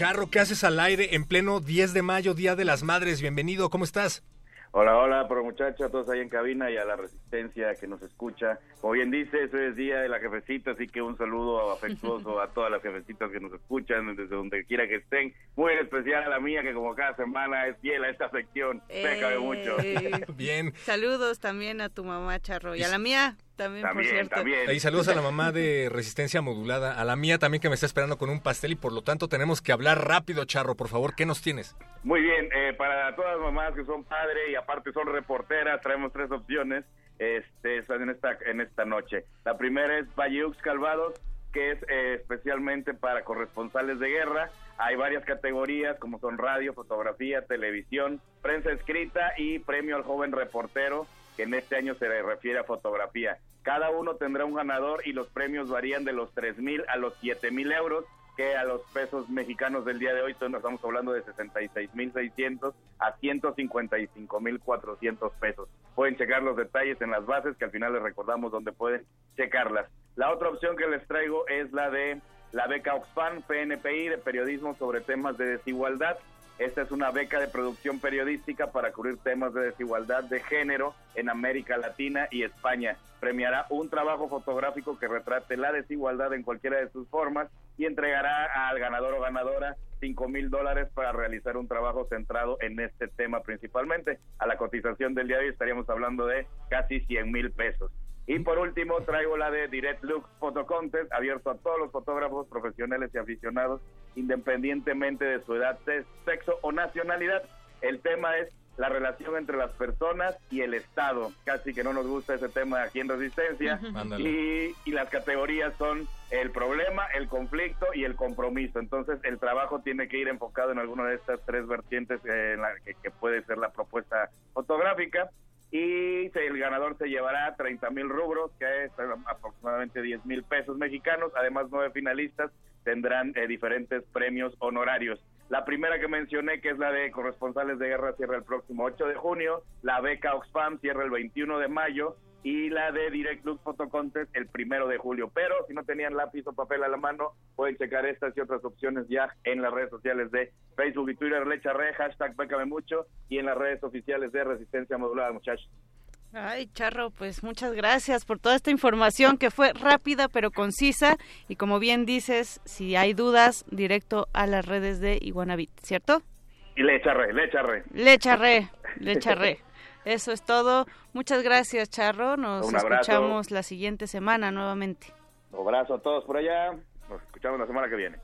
Charro, ¿qué haces al aire en pleno 10 de mayo, Día de las Madres? Bienvenido, ¿cómo estás? Hola, hola, pero muchachos, a todos ahí en cabina y a la resistencia que nos escucha. Como bien dice, hoy es día de la jefecita, así que un saludo afectuoso a todas las jefecitas que nos escuchan desde donde quiera que estén. Muy en especial a la mía, que como cada semana es fiel a esta sección. Pécame mucho. Bien. Saludos también a tu mamá, Charro. Y a la mía también, por También, cierto. también. Y saludos a la mamá de Resistencia Modulada, a la mía también que me está esperando con un pastel y por lo tanto tenemos que hablar rápido, Charro, por favor, ¿qué nos tienes? Muy bien, eh, para todas las mamás que son padres y aparte son reporteras, traemos tres opciones este, están en esta, en esta noche. La primera es Bayeux Calvados, que es eh, especialmente para corresponsales de guerra. Hay varias categorías como son radio, fotografía, televisión, prensa escrita y premio al joven reportero, en este año se refiere a fotografía. Cada uno tendrá un ganador y los premios varían de los 3 mil a los 7 mil euros que a los pesos mexicanos del día de hoy entonces estamos hablando de 66.600 a 155.400 pesos. Pueden checar los detalles en las bases que al final les recordamos donde pueden checarlas. La otra opción que les traigo es la de la beca Oxfam PNPI de periodismo sobre temas de desigualdad. Esta es una beca de producción periodística para cubrir temas de desigualdad de género en América Latina y España. Premiará un trabajo fotográfico que retrate la desigualdad en cualquiera de sus formas y entregará al ganador o ganadora 5 mil dólares para realizar un trabajo centrado en este tema principalmente. A la cotización del día de hoy estaríamos hablando de casi 100 mil pesos. Y por último traigo la de Direct Look Photo Contest, abierto a todos los fotógrafos profesionales y aficionados, independientemente de su edad, se- sexo o nacionalidad. El tema es la relación entre las personas y el Estado. Casi que no nos gusta ese tema aquí en Resistencia. Y, y las categorías son el problema, el conflicto y el compromiso. Entonces el trabajo tiene que ir enfocado en alguna de estas tres vertientes eh, en la que, que puede ser la propuesta fotográfica. Y el ganador se llevará 30 mil rubros, que es eh, aproximadamente 10 mil pesos mexicanos. Además, nueve finalistas tendrán eh, diferentes premios honorarios. La primera que mencioné, que es la de corresponsales de guerra, cierra el próximo 8 de junio. La beca Oxfam cierra el 21 de mayo. Y la de Direct Look Photo Contest el primero de julio. Pero si no tenían lápiz o papel a la mano, pueden checar estas y otras opciones ya en las redes sociales de Facebook y Twitter, Lecharre, hashtag Pécame Mucho, y en las redes oficiales de Resistencia Modulada, muchachos. Ay, Charro, pues muchas gracias por toda esta información que fue rápida pero concisa y como bien dices, si hay dudas, directo a las redes de Iguanabit, ¿cierto? Y Lecharre, Lecharre. Le charré, le charré. Eso es todo. Muchas gracias, Charro. Nos escuchamos la siguiente semana nuevamente. Un abrazo a todos por allá. Nos escuchamos la semana que viene.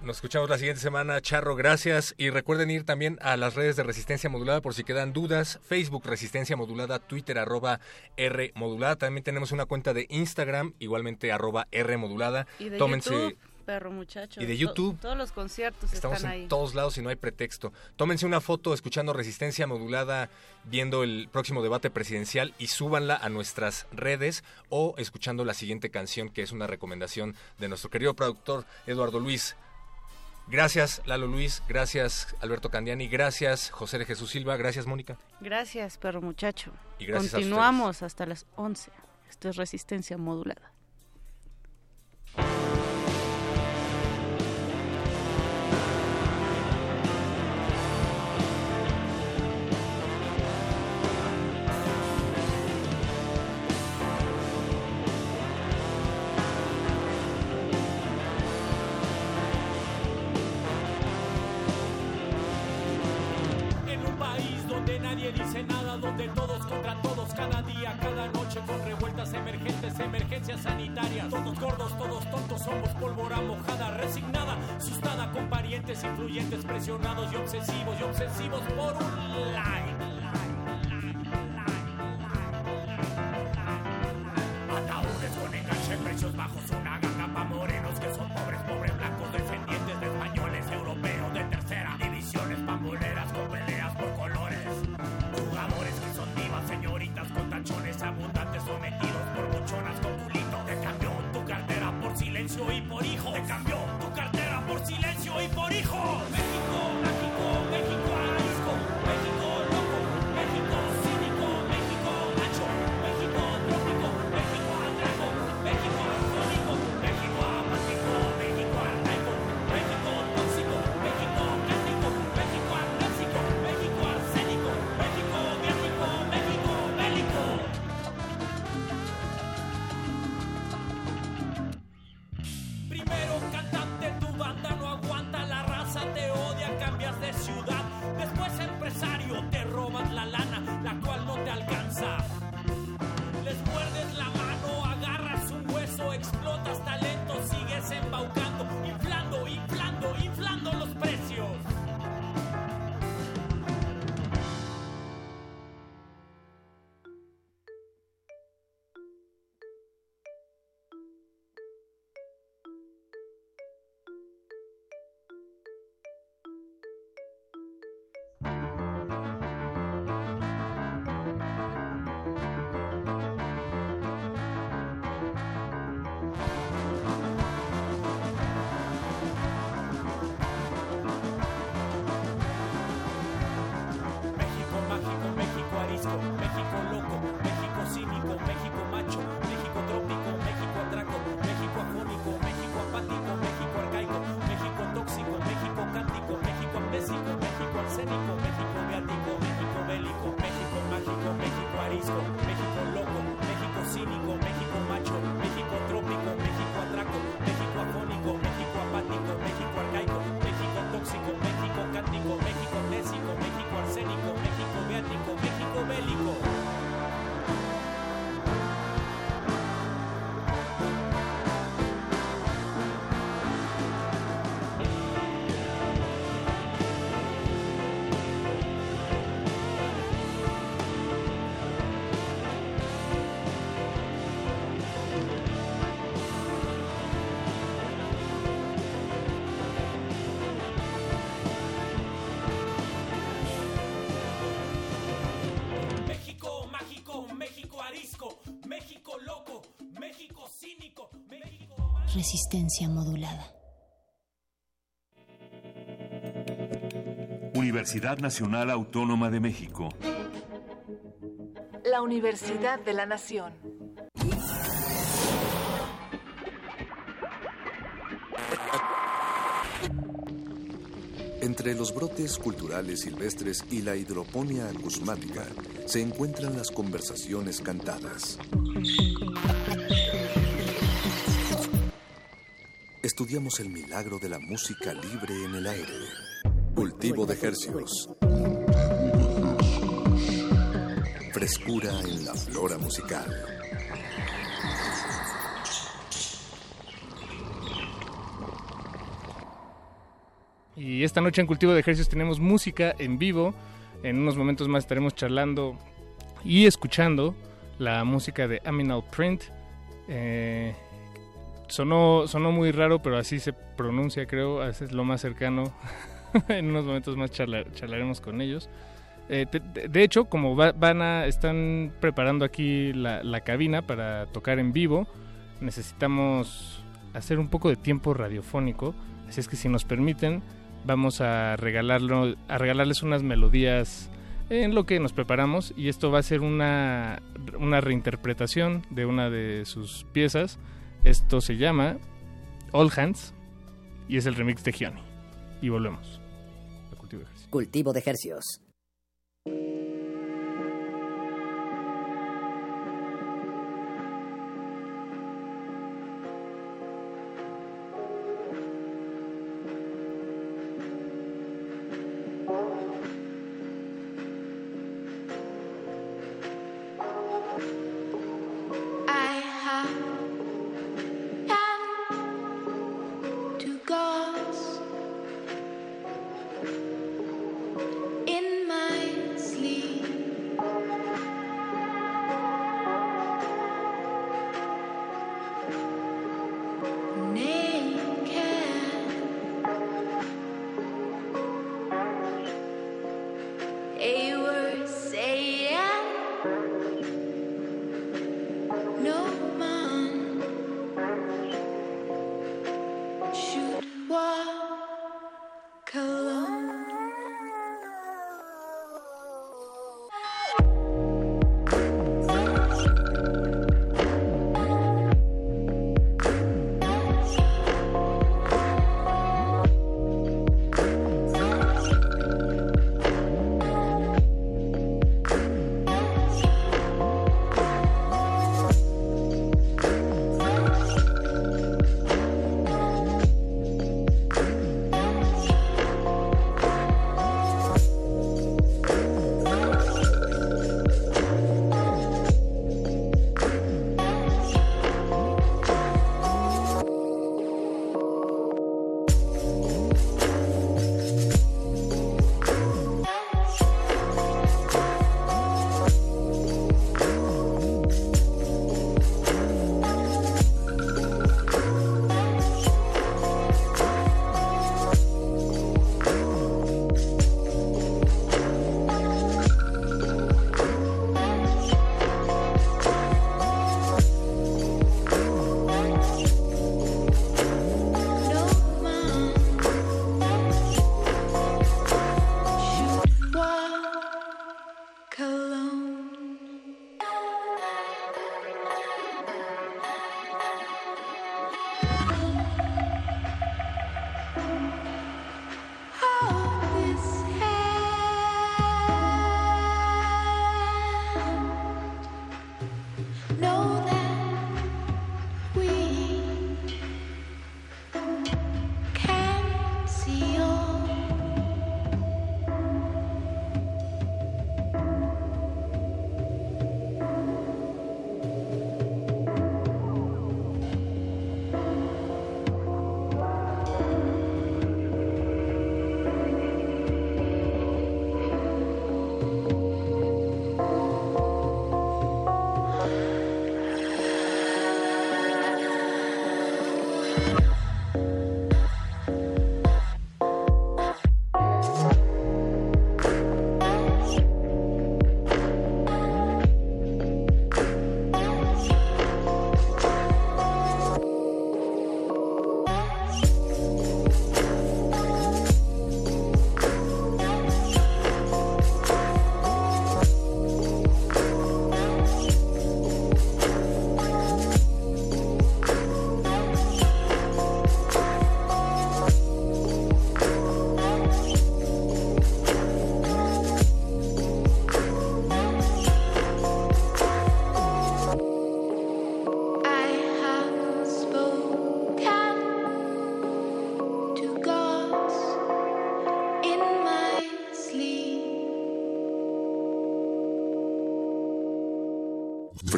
Nos escuchamos la siguiente semana, Charro, gracias. Y recuerden ir también a las redes de Resistencia Modulada por si quedan dudas. Facebook Resistencia Modulada, Twitter arroba R Modulada. También tenemos una cuenta de Instagram, igualmente arroba R Modulada. Y de Tómense, YouTube, perro muchacho. Y de To- YouTube. todos los conciertos Estamos están en ahí. todos lados y no hay pretexto. Tómense una foto escuchando Resistencia Modulada, viendo el próximo debate presidencial y súbanla a nuestras redes o escuchando la siguiente canción que es una recomendación de nuestro querido productor Eduardo Luis. Gracias Lalo Luis, gracias Alberto Candiani, gracias José de Jesús Silva, gracias Mónica. Gracias, perro muchacho. Y gracias a Continuamos hasta las 11. Esto es Resistencia Modulada. Influyentes, presionados y obsesivos, y obsesivos por un like. Resistencia modulada. Universidad Nacional Autónoma de México. La Universidad de la Nación. Entre los brotes culturales silvestres y la hidroponía acusmática se encuentran las conversaciones cantadas. Estudiamos el milagro de la música libre en el aire. Cultivo de hercios. Frescura en la flora musical. Y esta noche en Cultivo de Ejercicios tenemos música en vivo. En unos momentos más estaremos charlando y escuchando la música de Aminal Print. Eh, sonó, sonó muy raro, pero así se pronuncia, creo. Es lo más cercano. en unos momentos más charla- charlaremos con ellos. Eh, de- de hecho, como va- van a, están preparando aquí la, la cabina para tocar en vivo, necesitamos hacer un poco de tiempo radiofónico. Así es que si nos permiten, vamos a regalarlo, a regalarles unas melodías en lo que nos preparamos y esto va a ser una, una reinterpretación de una de sus piezas. Esto se llama All Hands y es el remix de Gianni. Y volvemos. Cultivo de Ejercicios. Cultivo de Hercios.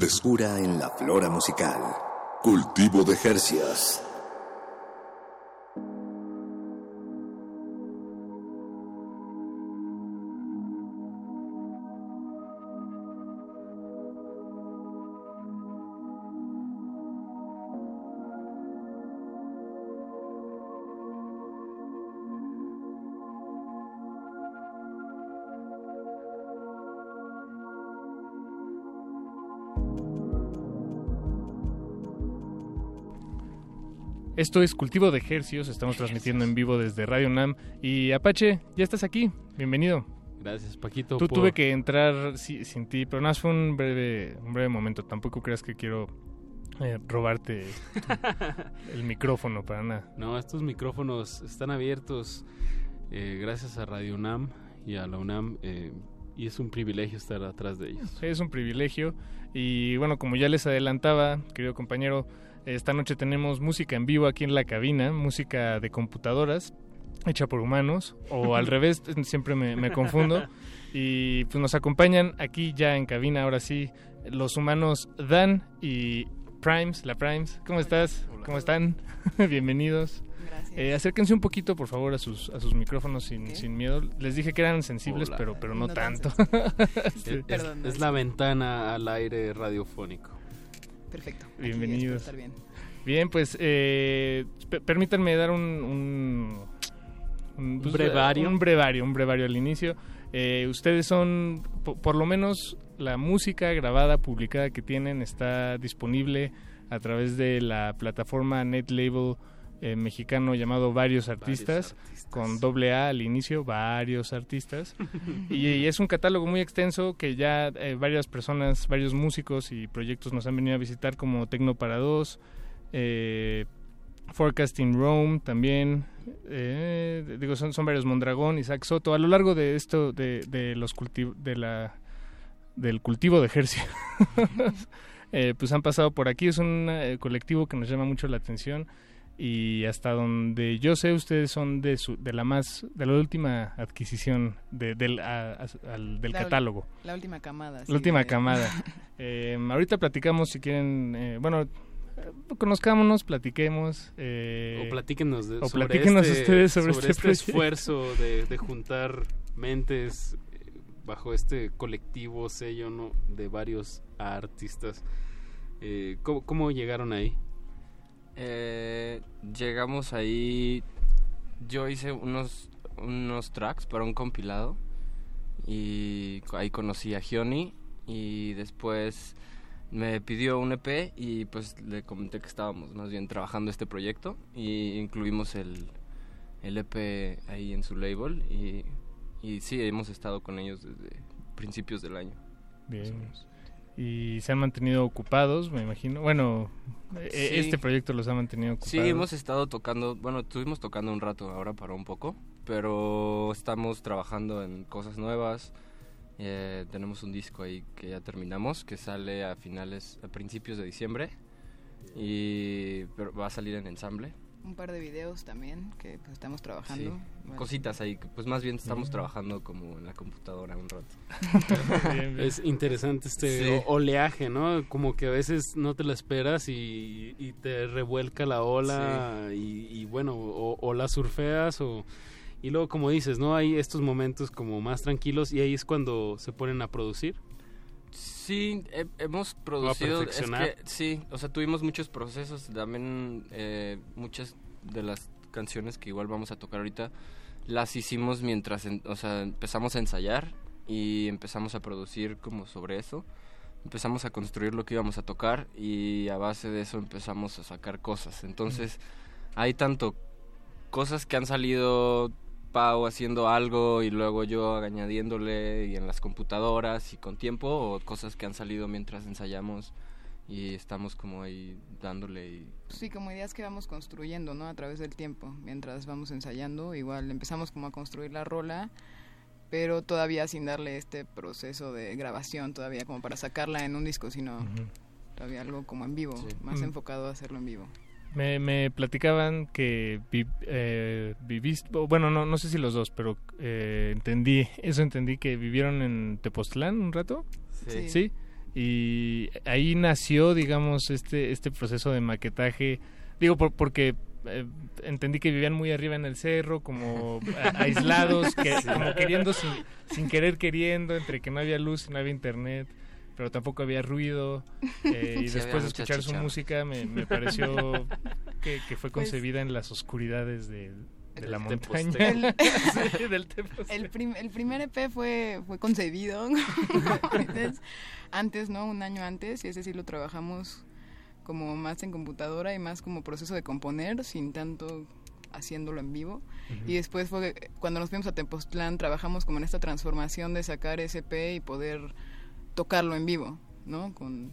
Frescura en la flora musical. Cultivo de Jercias. Esto es Cultivo de Ejercios, estamos transmitiendo en vivo desde Radio Nam. Y Apache, ya estás aquí, bienvenido. Gracias, Paquito. Tú por- tuve que entrar si- sin ti, pero nada, fue un breve, un breve momento. Tampoco creas que quiero eh, robarte tu- el micrófono para nada. No, estos micrófonos están abiertos eh, gracias a Radio UNAM y a la UNAM eh, y es un privilegio estar atrás de ellos. Es un privilegio. Y bueno, como ya les adelantaba, querido compañero, esta noche tenemos música en vivo aquí en la cabina, música de computadoras hecha por humanos, o al revés, siempre me, me confundo. Y pues nos acompañan aquí ya en cabina, ahora sí, los humanos Dan y Primes, la Primes. ¿Cómo estás? ¿Cómo están? Bienvenidos. Gracias. Eh, acérquense un poquito, por favor, a sus, a sus micrófonos sin, sin miedo. Les dije que eran sensibles, Hola. pero, pero no, No tan tanto. Es, es- es la ventana al aire radiofónico. Perfecto. Bienvenidos. estar bien. Bien, pues eh, pe- permítanme dar un, un, un- pues, brevario. Un brevario, un brevario al inicio. Eh, ustedes son, po- por lo menos, la música grabada, publicada que tienen está disponible a través de la plataforma NetLabel eh, mexicano llamado Varios Artistas, con doble A al inicio, varios artistas. y, y es un catálogo muy extenso que ya eh, varias personas, varios músicos y proyectos nos han venido a visitar como Tecno para Dos, eh, Forecasting Rome también, eh, digo, son, son varios, Mondragón, Isaac Soto, a lo largo de esto, de, de los cultiv- de la, del cultivo de ejercicio, eh, pues han pasado por aquí, es un eh, colectivo que nos llama mucho la atención y hasta donde yo sé ustedes son de su, de la más de la última adquisición de- del a- a- al- del La catálogo la última camada, sí, la última de- camada Eh, ahorita platicamos si quieren eh, bueno conozcámonos platiquemos eh, O platíquenos, de, o sobre platíquenos este- ustedes sobre, este, proyecto. esfuerzo de, de juntar mentes eh, bajo este colectivo sello ¿no? de varios artistas. Eh, ¿cómo, cómo llegaron ahí? Eh, llegamos ahí. Yo hice unos, unos tracks para un compilado. Y ahí conocí a Gioni. Y después me pidió un EP. Y pues le comenté que estábamos más bien trabajando este proyecto. Y incluimos el, el EP ahí en su label. Y, y sí, hemos estado con ellos desde principios del año. Bien. Y se han mantenido ocupados, me imagino. Bueno, eh, Sí. este proyecto los ha mantenido ocupados. Sí, hemos estado tocando, bueno, estuvimos tocando un rato, ahora paró un poco, pero estamos trabajando en cosas nuevas. Eh, tenemos un disco ahí que ya terminamos, que sale a finales, a principios de diciembre, y pero va a salir en ensamble. Un par de videos también que pues, estamos trabajando. Sí, Bueno. cositas ahí, que, pues más bien estamos Mm. trabajando como en la computadora un rato. Es interesante este Sí. oleaje, ¿no? Como que a veces no te la esperas y, y te revuelca la ola y, y bueno, o, o la surfeas o... Y luego, como dices, ¿no? Hay estos momentos como más tranquilos y ahí es cuando se ponen a producir. Sí, he- hemos producido. es que, sí, o sea, tuvimos muchos procesos. También eh, muchas de las canciones que igual vamos a tocar ahorita las hicimos mientras, en- o sea, empezamos a ensayar y empezamos a producir como sobre eso. Empezamos a construir lo que íbamos a tocar y a base de eso empezamos a sacar cosas. Entonces, hay tanto cosas que han salido Pau haciendo algo y luego yo añadiéndole y en las computadoras y con tiempo o cosas que han salido mientras ensayamos y estamos como ahí dándole y Sí, como ideas que vamos construyendo, ¿no? A través del tiempo, mientras vamos ensayando. Igual empezamos como a construir la rola, pero todavía sin darle este proceso de grabación, todavía como para sacarla en un disco, sino todavía algo como en vivo, más Mm. enfocado a hacerlo en vivo. Me, me platicaban que vi- eh, viviste, bueno, no, no sé si los dos, pero eh, entendí, eso entendí, que vivieron en Tepoztlán un rato. Sí. ¿Sí? Y ahí nació, digamos, este, este proceso de maquetaje. Digo, por, porque eh, entendí que vivían muy arriba en el cerro, como a- aislados, que, como queriendo sin, sin querer queriendo, entre que no había luz y no había internet, pero tampoco había ruido. eh, y Sí, después de escuchar su música me, me pareció que, que fue Pues- concebida en las oscuridades de, de la montaña. El, Sí, del el, prim- el primer EP fue, fue concebido antes, antes, ¿no? Un año antes, y ese sí lo trabajamos como más en computadora y más como proceso de componer, sin tanto haciéndolo en vivo. Y después fue cuando nos fuimos a Tepoztlán, trabajamos como en esta transformación de sacar ese EP y poder tocarlo en vivo, ¿no? Con,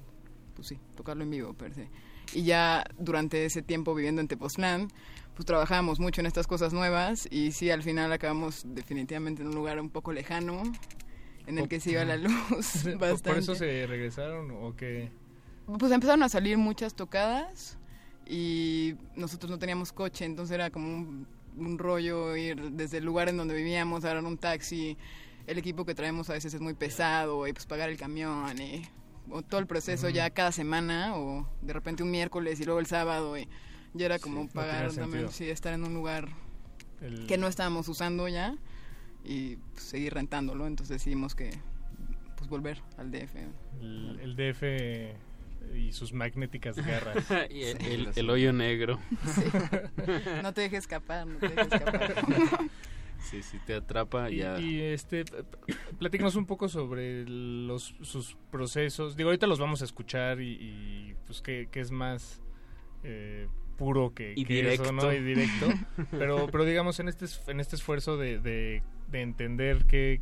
pues sí, tocarlo en vivo, per se. Y ya durante ese tiempo viviendo en Tepoztlán, pues trabajábamos mucho en estas cosas nuevas y sí, al final acabamos definitivamente en un lugar un poco lejano, en el que se iba la luz ¿Por- bastante. ¿Por eso se regresaron o qué? Pues empezaron a salir muchas tocadas y nosotros no teníamos coche, entonces era como un, un rollo ir desde el lugar en donde vivíamos, agarrar un taxi. El equipo que traemos a veces es muy pesado y pues pagar el camión y o todo el proceso ya cada semana o de repente un miércoles y luego el sábado y ya era como pagar también, sí, estar en un lugar El- que no estábamos usando ya y pues, seguir rentándolo, entonces decidimos que pues volver al DF. El, el DF y sus magnéticas garras. Y el- el- el hoyo negro. Sí. No te dejes escapar, no te dejes escapar. Sí, sí, te atrapa Y, ya. y, este, platícanos un poco sobre los, sus procesos. Digo, ahorita los vamos a escuchar y, y, pues que, es más eh, puro que, Y que eso, ¿no? directo. Y directo. pero, pero digamos, en este, es- en este esfuerzo de, de, de entender que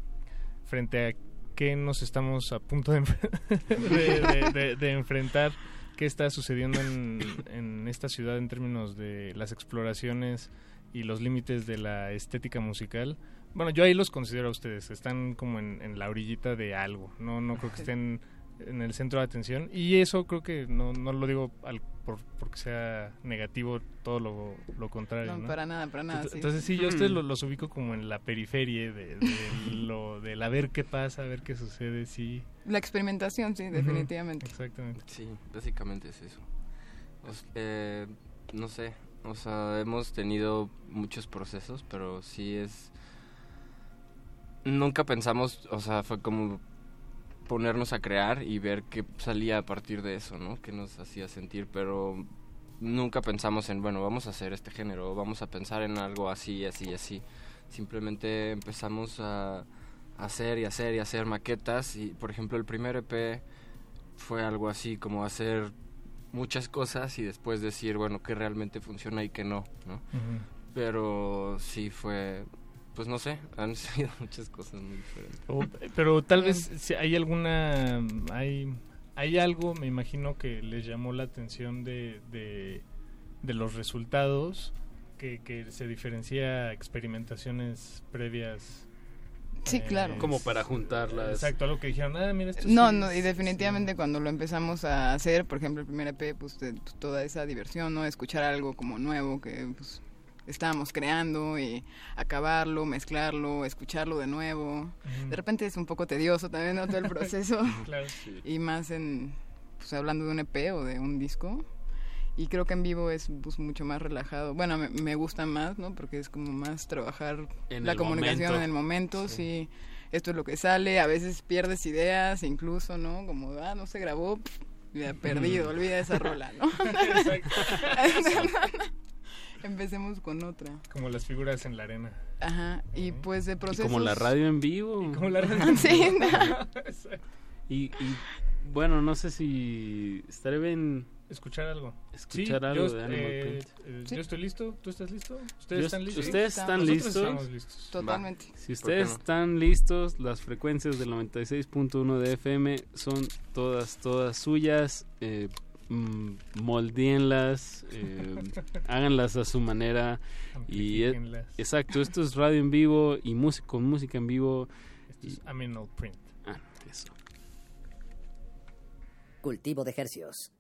frente a qué nos estamos a punto de, enf- de, de- de- de enfrentar, qué está sucediendo en, en esta ciudad en términos de las exploraciones y los límites de la estética musical. Bueno, yo ahí los considero a ustedes, están como en, en la orillita de algo, no no creo que estén en el centro de atención y eso creo que no, no lo digo al, por, porque sea negativo, todo lo, lo contrario. No, ¿no? para nada, para nada, sí. Entonces sí, yo a ustedes lo- los ubico como en la periferia de, de lo, del a ver qué pasa, a ver qué sucede, sí. La experimentación, sí, definitivamente. Exactamente. Sí, básicamente es eso. Os- eh, no sé, o sea, hemos tenido muchos procesos, pero sí es... Nunca pensamos, o sea, fue como ponernos a crear y ver qué salía a partir de eso, ¿no? Que nos hacía sentir, pero nunca pensamos en, bueno, vamos a hacer este género, vamos a pensar en algo así, así, así. Simplemente empezamos a hacer y hacer y hacer maquetas y, por ejemplo, el primer EP fue algo así como hacer muchas cosas y después decir, bueno, que realmente funciona y que no, ¿no? Pero sí fue, pues no sé, han sido muchas cosas muy diferentes. O- pero tal vez si hay alguna hay hay algo me imagino que les llamó la atención de, de, de los resultados que, que se diferencia a experimentaciones previas Sí, claro. Como para juntarlas. exacto algo que dijeron ah mira esto No, sí no, y definitivamente cuando lo empezamos a hacer, por ejemplo, el primer EP, pues de- pues, toda esa diversión, ¿no? Escuchar algo como nuevo que pues, estábamos creando y acabarlo, mezclarlo, escucharlo de nuevo. De repente es un poco tedioso también ¿no? todo el proceso. Claro. Y más en, pues hablando de un EP o de un disco. Y creo que en vivo es pues, mucho más relajado. Bueno, me, me gusta más, ¿no? Porque es como más trabajar En la comunicación momento. en el momento, sí. Esto es lo que sale, a veces pierdes ideas, incluso, ¿no? Como, ah, no se grabó, pff, ya perdido, olvida esa rola, ¿no? Empecemos con otra. como las figuras en la arena Ajá, y pues de Y procesos... como la radio en vivo. como la radio Sí, no. Exacto. Y, y, bueno, no sé si estaré bien escuchar algo escuchar Sí, algo yo, de Animal eh, Print. eh, Sí. yo estoy listo tú estás listo ustedes Yo- están listos ¿Ustedes están listos? estamos listos Totalmente. Si ustedes no? están listos, las frecuencias del 96.1 de FM son todas, todas suyas. Eh, mm, moldeenlas, eh, háganlas a su manera. Y es- Amplifíquenlas. exacto, esto es radio en vivo y música con música en vivo. Esto es Aminal Print Ah, eso. Cultivo de hercios.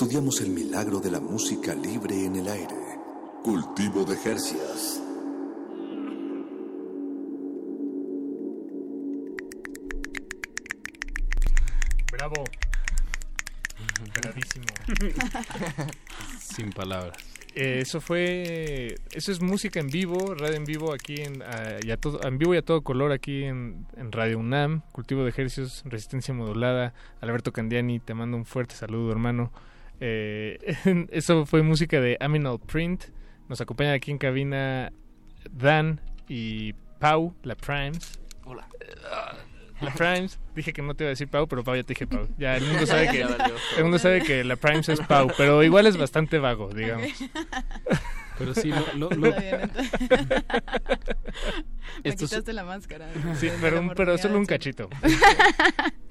Estudiamos el milagro de la música libre en el aire. Cultivo de Jercias. Bravo. Bravísimo. Sin palabras. Eh, eso fue, eso es música en vivo, radio en vivo aquí en, ah, y a todo, en vivo y a todo color aquí en, en Radio UNAM, cultivo de ejercicios, resistencia modulada. Alberto Candiani, te mando un fuerte saludo, hermano. Eh, eso fue música de Aminal Print. Nos acompaña aquí en cabina Dan y Pau, la Primes. Hola. La Primes, dije que no te iba a decir Pau, pero Pau ya te dije Pau. Ya el mundo sabe que el mundo sabe que la Primes es Pau, pero igual es bastante vago, digamos. Pero sí, lo... lo-. Me quitaste la máscara. Sí, pero, la un- pero solo un cachito.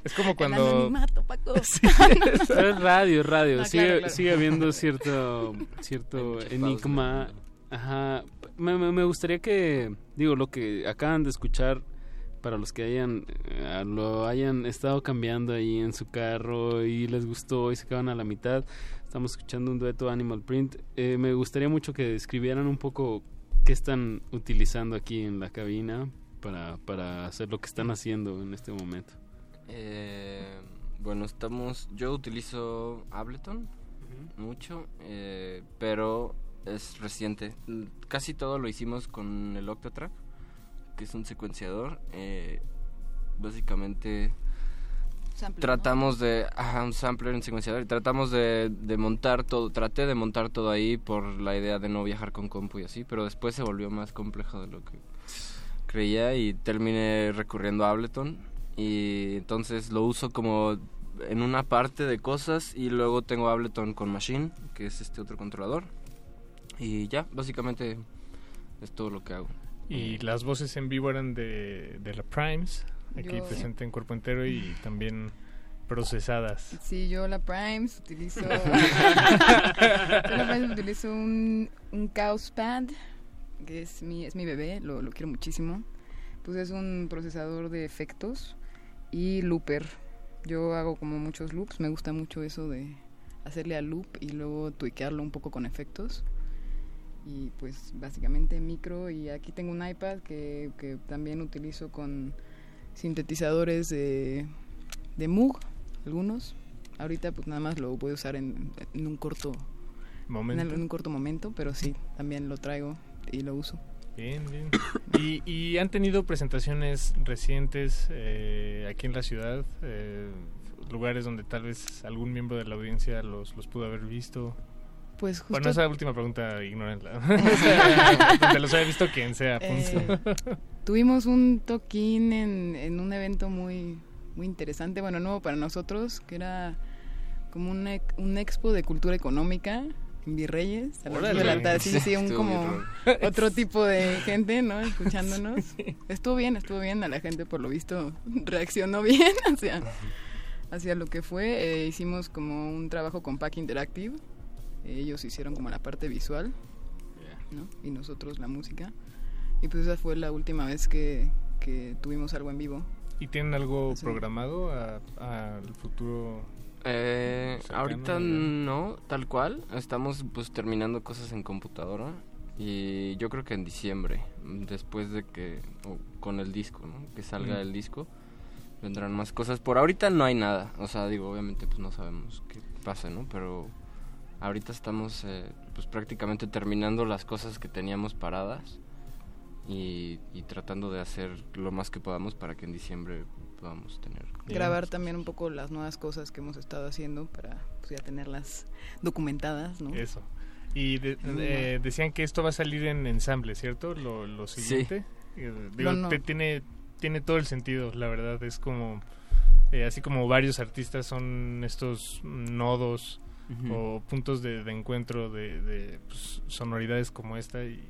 Es como cuando... anonimato, Paco. Pero es radio, es radio. No, sigue, claro, claro. sigue habiendo cierto, cierto enigma. Ajá. Me, me- me gustaría que, digo, lo que acaban de escuchar, para los que hayan eh, lo hayan estado cambiando ahí en su carro y les gustó y se quedaron a la mitad, estamos escuchando un dueto Animal Print. Eh, me gustaría mucho que describieran un poco qué están utilizando aquí en la cabina para, para hacer lo que están haciendo en este momento. Eh, bueno, estamos. Yo utilizo Ableton mucho, eh, pero es reciente. Casi todo lo hicimos con el Octatrack, que es un secuenciador. eh, básicamente Sampler, ¿no? tratamos de. Ajá, un sampler, un secuenciador. Y tratamos de, de montar todo. Traté de montar todo ahí por la idea de no viajar con compu y así, pero después se volvió más complejo de lo que creía y terminé recurriendo a Ableton y entonces lo uso como en una parte de cosas y luego tengo Ableton con Machine, que es este otro controlador. Y ya, básicamente es todo lo que hago. Y las voces en vivo eran de, de la Primes, aquí Yo- presente en cuerpo entero y también procesadas. Sí, yo la Primes utilizo. yo la Primes utilizo un, un Chaos Pad, que es mi, es mi bebé, lo, lo quiero muchísimo. Pues es un procesador de efectos y looper. Yo hago como muchos loops, me gusta mucho eso de hacerle al loop y luego tuiquearlo un poco con efectos. Y pues básicamente micro y aquí tengo un iPad que, que también utilizo con sintetizadores de, de Moog, algunos. Ahorita pues nada más lo voy a usar en, en un corto Momento. En, en un corto momento, pero sí, también lo traigo y lo uso. Bien, bien. ¿Y, y han tenido presentaciones recientes eh, aquí en la ciudad? Eh, lugares donde tal vez algún miembro de la audiencia los, los pudo haber visto. Pues justo... Bueno, esa última pregunta, ignórenla. Donde los haya visto quien sea. punto. Eh, tuvimos un toquín en, en un evento muy, muy interesante, bueno, nuevo para nosotros, que era como un, ex- un expo de cultura económica Virreyes. A las Órale. dos de la tarde. Sí, sí, un Estuvo como bien otro tipo de gente, ¿no? Escuchándonos. Estuvo bien, estuvo bien. A la gente, por lo visto, reaccionó bien hacia, hacia lo que fue. Eh, hicimos como un trabajo con Pack Interactive. Ellos hicieron como la parte visual, ¿no? Y nosotros la música. Y pues esa fue la última vez que, que tuvimos algo en vivo. ¿Y tienen algo programado a- al futuro? Eh, ahorita no, tal cual. Estamos pues terminando cosas en computadora y yo creo que en diciembre, después de que con el disco, ¿no? Que salga Mm. el disco, vendrán más cosas. Por ahorita no hay nada, o sea, digo, obviamente pues no sabemos qué pasa, ¿no? Pero ahorita estamos eh, pues prácticamente terminando las cosas que teníamos paradas y, y tratando de hacer lo más que podamos para que en diciembre podamos tener Grabar también un poco las nuevas cosas que hemos estado haciendo para pues, ya tenerlas documentadas, ¿no? Eso. Y de- eh, decían que esto va a salir en ensamble, ¿cierto? Lo, lo Sí. siguiente. Eh, digo, No, no. te- tiene, tiene todo el sentido, la verdad. Es como, eh, así como varios artistas son estos nodos o puntos de, de encuentro de, de, pues, sonoridades como esta y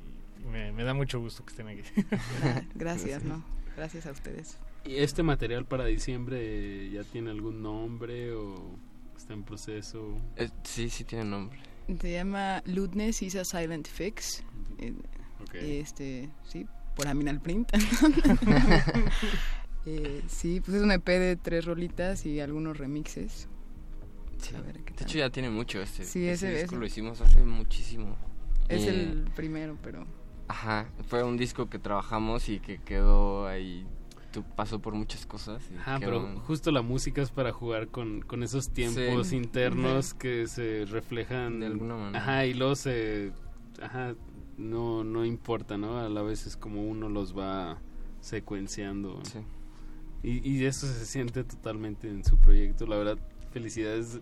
me, me da mucho gusto que estén aquí. Gracias, ¿no? Gracias a ustedes. ¿Y este material para diciembre eh, ya tiene algún nombre o está en proceso? Eh, sí, sí tiene nombre. Se llama Ludness is a Silent Fix. Eh, Ok. Este, sí, por Aminal Print. Eh, sí, pues es un EP de tres rolitas y algunos remixes. A ver qué tal. hecho ya tiene mucho este. Sí, ese, ese- disco ese- lo hicimos hace muchísimo. Es el primero, pero... Ajá, fue un disco que trabajamos y que quedó ahí, tu- pasó por muchas cosas. y Ajá, pero justo la música es para jugar con, con esos tiempos Sí. internos Sí. que se reflejan De alguna manera. Ajá, y luego se ajá, no no importa, ¿no? A la vez es como uno los va secuenciando. Y, y eso se siente totalmente en su proyecto, la verdad, felicidades.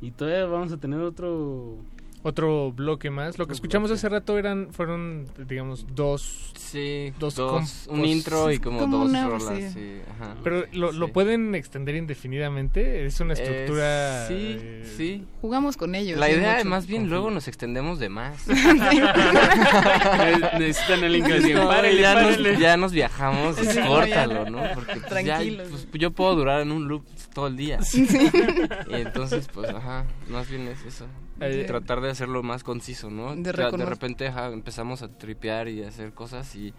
Y todavía vamos a tener otro Otro bloque más. Lo que escuchamos bloque. hace rato eran fueron, digamos, dos... Sí, dos, dos, un intro y como Como dos una- rolas, sí. sí, ajá. Pero lo, lo pueden extender indefinidamente. Es una Eh, estructura. sí, eh, sí. Jugamos con ellos. La idea, mucho. más bien, luego nos extendemos de más. Ne- necesitan el ingrediente. No, Párele, ya, párele. Nos, ya nos viajamos, Sí, córtalo. ¿no? Porque pues, ya, Tranquilos. pues, yo puedo durar en un loop todo el día. Sí. Y entonces, pues, ajá, más bien es eso. Eh, Tratar de hacerlo más conciso, ¿no? de O sea, de repente ajá, empezamos a tripear y a hacer cosas y,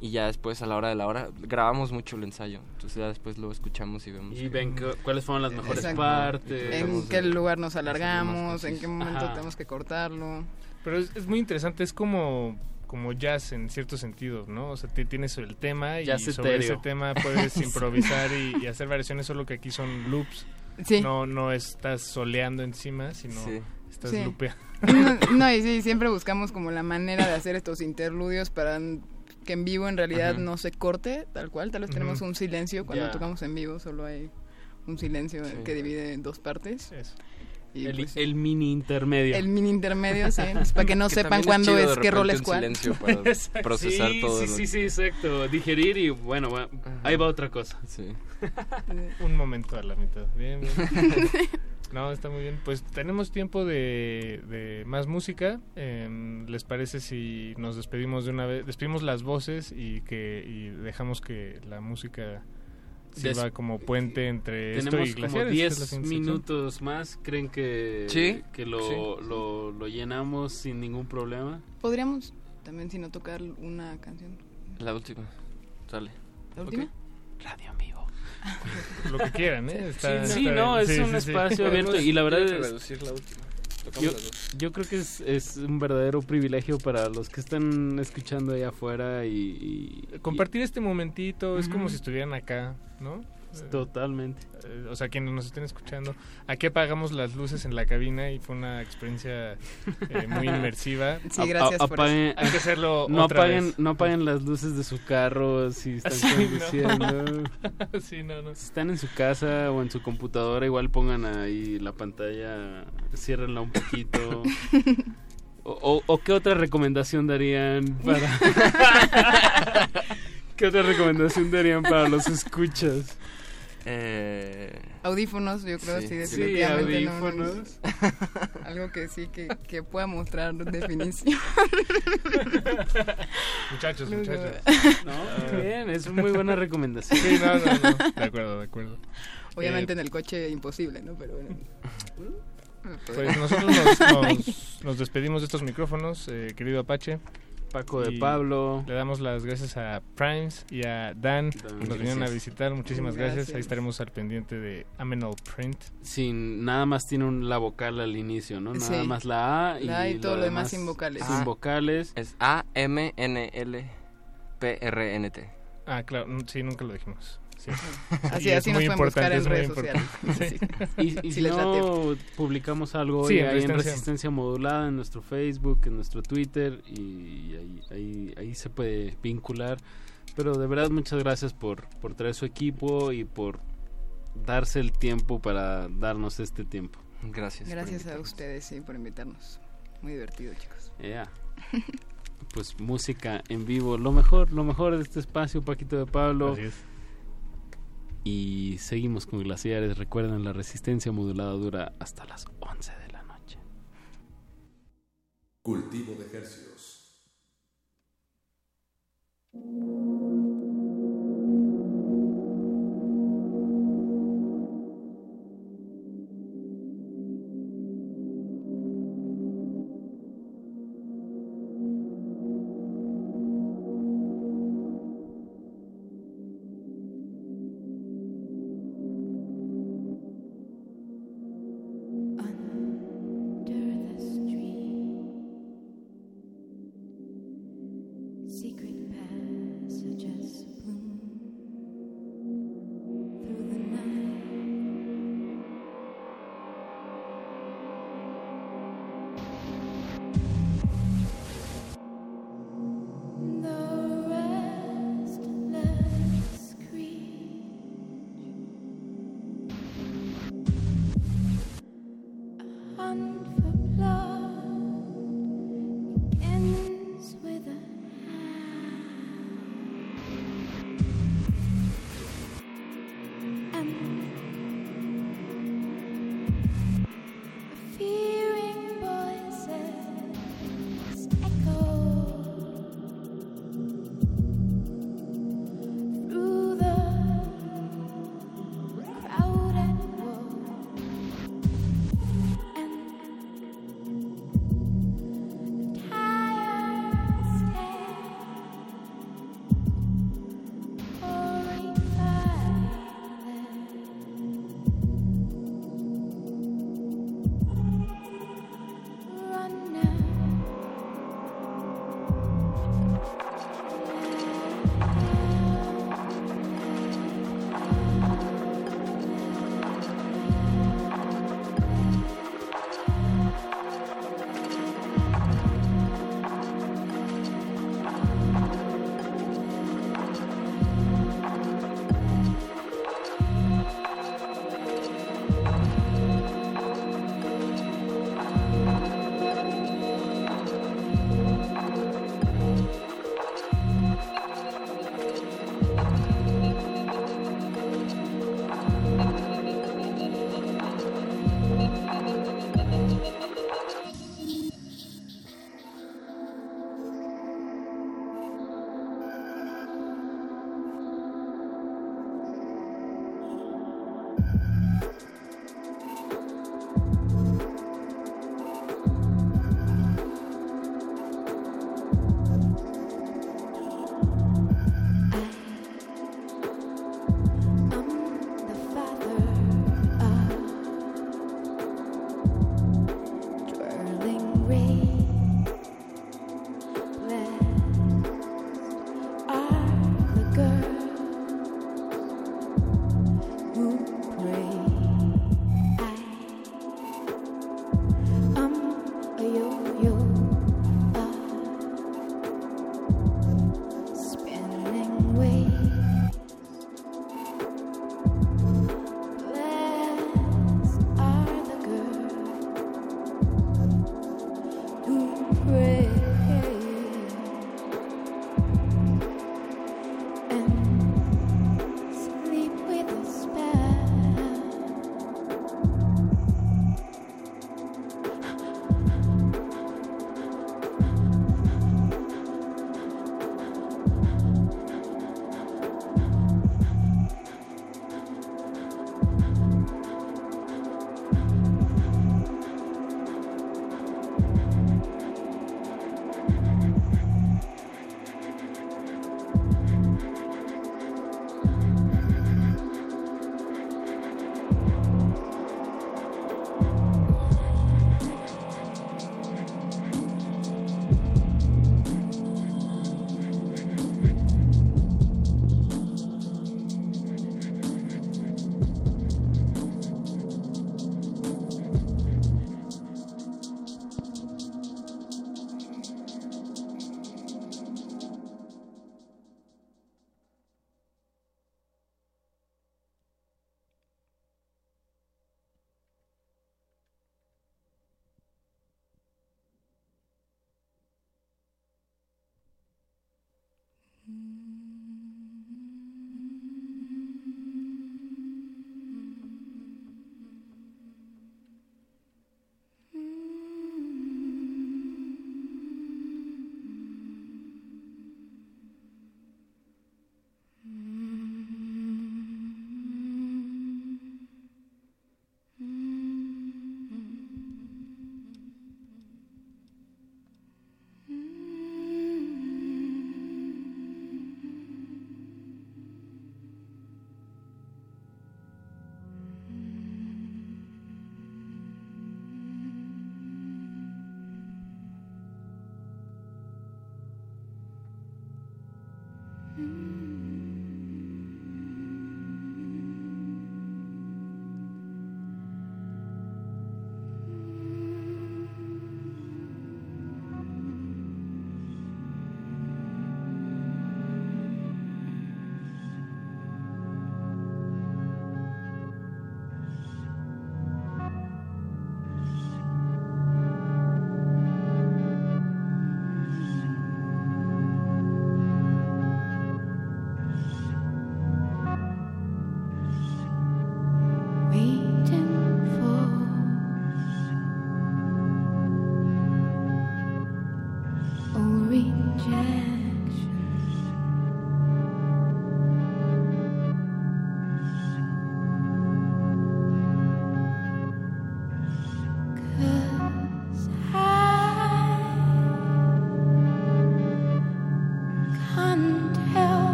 y ya después, a la hora de la hora, grabamos mucho el ensayo. Entonces ya después lo escuchamos y vemos. Y que- ven cu- cuáles fueron las mejores Exacto. partes. En qué lugar nos alargamos, en qué momento Ajá. tenemos que cortarlo. Pero es, es muy interesante, es como como jazz en cierto sentido, ¿no? O sea, ti- tienes el tema y Jazz sobre etéreo. ese tema puedes improvisar y, y hacer variaciones, solo que aquí son loops. Sí. No no estás soleando encima, sino Sí. Estás Sí. No, no, y sí, siempre buscamos como la manera de hacer estos interludios para que en vivo en realidad Ajá. no se corte tal cual. Tal vez tenemos un silencio cuando tocamos en vivo, solo hay un silencio Sí. que divide en dos partes. Y El, pues, el mini intermedio. el mini intermedio, sí, pues, para que no Que sepan cuándo es, qué rol es cuál. silencio para procesar sí, todo Sí, sí, sí, exacto. Digerir y bueno, ahí va otra cosa. Sí. Un momento a la mitad. Bien, bien. No, está muy bien. Pues tenemos tiempo de, de más música. Em, ¿Les parece si nos despedimos de una vez? Despedimos las voces y que y dejamos que la música sirva Des- como puente entre esto Tenemos y como es la 10 siguiente sección. minutos más. ¿Creen que, Sí, que lo, sí. Lo, lo llenamos sin ningún problema? Podríamos también, si no tocar una canción. La última. Sale. ¿La última? Radio en vivo. Lo que quieran, ¿eh? Está- sí, está no, bien. es Sí, un sí, sí. espacio abierto y la verdad es, reducir la última. Yo, yo creo que es, es un verdadero privilegio para los que están escuchando allá afuera y... y- Compartir este momentito es como si estuvieran acá, ¿no? Totalmente. Eh, o sea, quienes nos estén escuchando, aquí apagamos las luces en la cabina y fue una experiencia eh, muy inmersiva. Sí, A- gracias a- por apaguen- Hay que hacerlo no otra apaguen, vez. no apaguen las luces de su carro si están Sí, no. conduciendo. sí, no, no. Si están en su casa o en su computadora, igual pongan ahí la pantalla, ciérrenla un poquito. O, o- o qué otra recomendación darían para... ¿Qué otra recomendación darían para los escuchas? Eh, Audífonos, yo creo, Sí. sí, Sí, definitivamente. no, no, audífonos. Algo que sí, que, que pueda mostrar definición. Muchachos, Luego- muchachos. No, muy bien, es una muy buena recomendación. Sí, no, no, no. De acuerdo, de acuerdo. Obviamente Eh, en el coche imposible, ¿no? Pero bueno. Pues nosotros nos, nos- nos despedimos de estos micrófonos, eh, querido Apache. Paco de Pablo. Le damos las gracias a Primes y a Dan, Dan, que nos vinieron a visitar. Muchísimas gracias. Gracias. Ahí estaremos al pendiente de Amenal Print. Sin, nada más tiene un, la vocal al inicio, ¿no? Nada Sí. más la A y, La A y todo lo demás sin vocales. Sin Ah. vocales. es A-M-N-L-P-R-N-T. Ah, claro, sí, nunca lo dijimos. Sí. Así, así nos muy pueden buscar importante, en redes sociales. Y, y Si no, publicamos algo Sí, hoy en ahí en Resistencia. Modulada, en nuestro Facebook, en nuestro Twitter, y ahí, ahí, ahí se puede vincular. Pero de verdad, muchas gracias por, por traer su equipo y por darse el tiempo para darnos este tiempo. Gracias. Gracias a ustedes, sí, por invitarnos. Muy divertido, chicos. Ya. Pues música en vivo, lo mejor, lo mejor de este espacio, Paquito de Pablo. Así es. Y seguimos con Glaciares. Recuerden, la resistencia modulada dura hasta las 11 de la noche. Cultivo de ejercicios.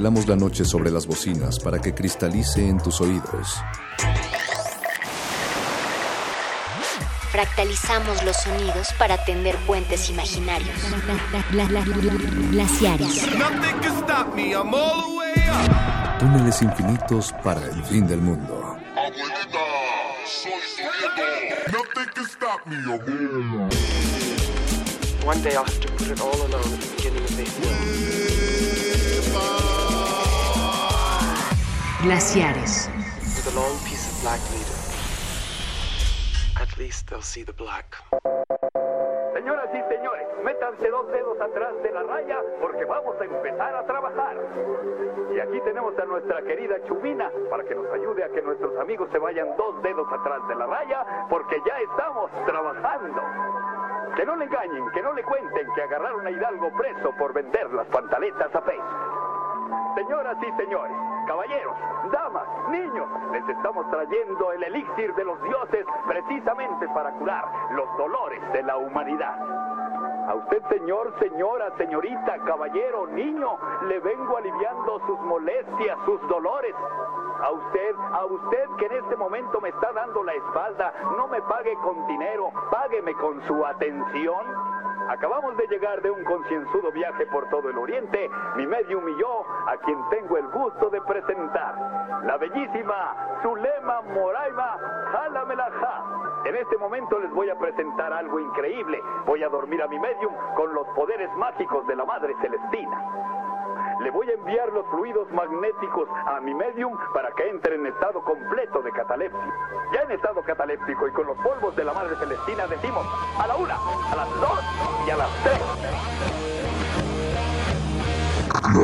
Congelamos la noche sobre las bocinas para que cristalice en tus oídos. Fractalizamos los sonidos para tender puentes imaginarios. Glaciares. Túneles infinitos para el fin del mundo. One day I'll have to put it all alone at the beginning of the hill. Black. Señoras y señores, métanse dos dedos atrás de la raya porque vamos a empezar a trabajar. Y aquí tenemos a nuestra querida Chumina para que nos ayude a que nuestros amigos se vayan dos dedos atrás de la raya porque ya estamos trabajando. Que no le engañen, que no le cuenten que agarraron a Hidalgo preso por vender las pantaletas a Facebook. Señoras y señores, caballeros, damas, niños, les estamos trayendo el elixir de los dioses precisamente para curar los dolores de la humanidad. A usted, señor, señora, señorita, caballero, niño, le vengo aliviando sus molestias, sus dolores. A usted, a usted que en este momento me está dando la espalda, no me pague con dinero, págueme con su atención. Acabamos de llegar de un concienzudo viaje por todo el oriente, mi medium y yo, a quien tengo el gusto de presentar, la bellísima Zulema Moraima Jalamelaja. En este momento les voy a presentar algo increíble. Voy a dormir a mi medium con los poderes mágicos de la Madre Celestina. Le voy a enviar los fluidos magnéticos a mi medium para que entre en estado completo de catalepsia. Ya en estado cataléptico y con los polvos de la Madre Celestina decimos a la una, a las dos y a las tres. Alguien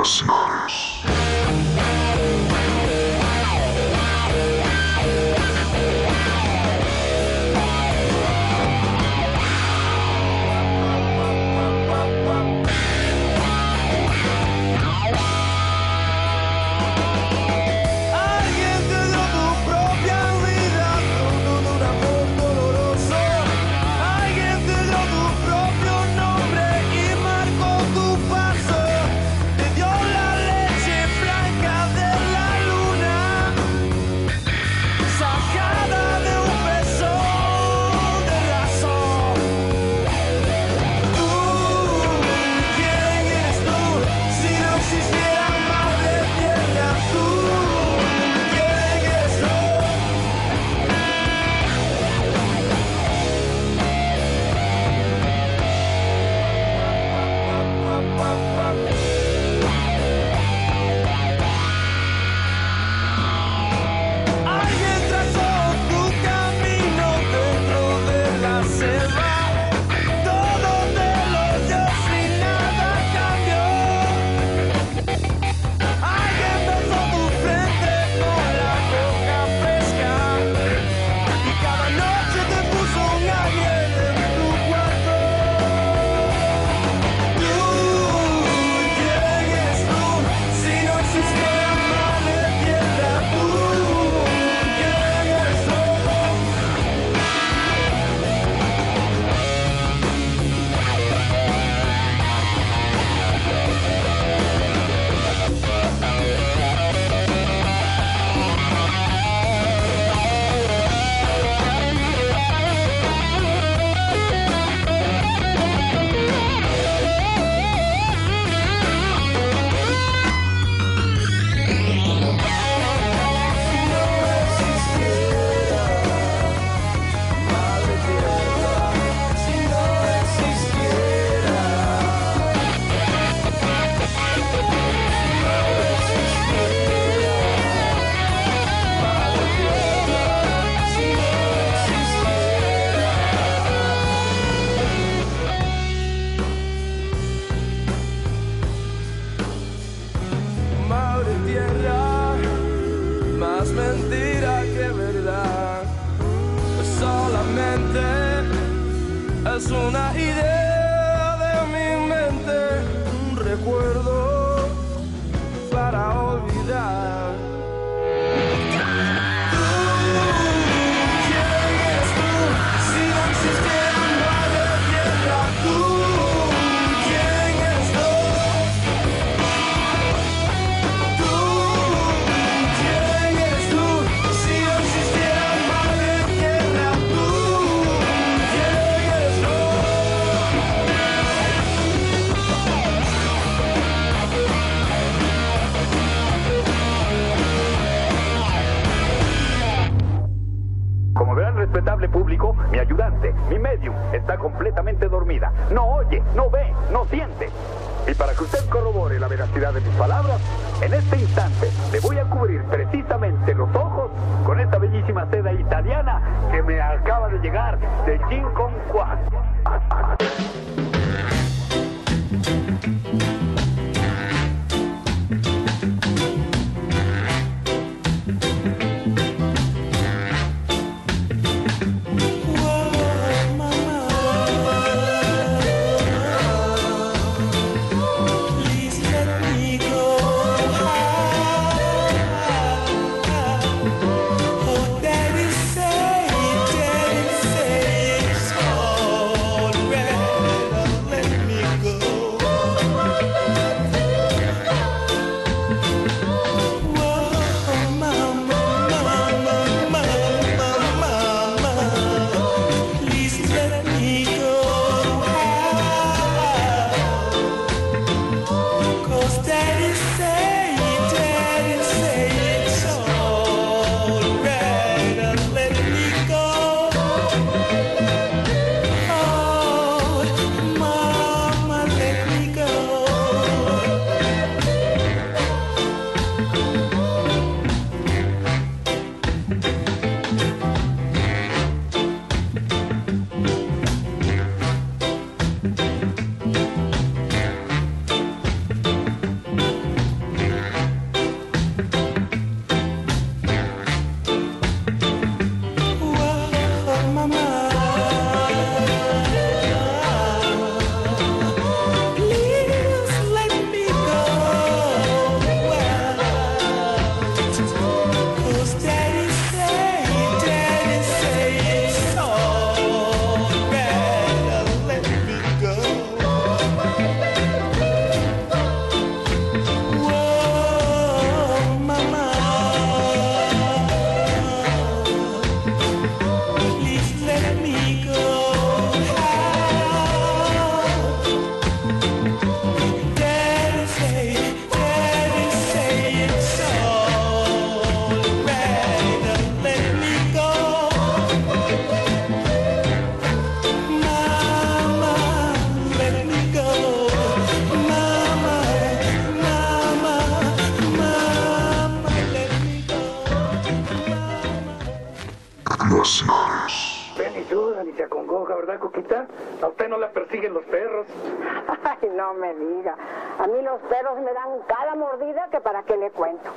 descuento,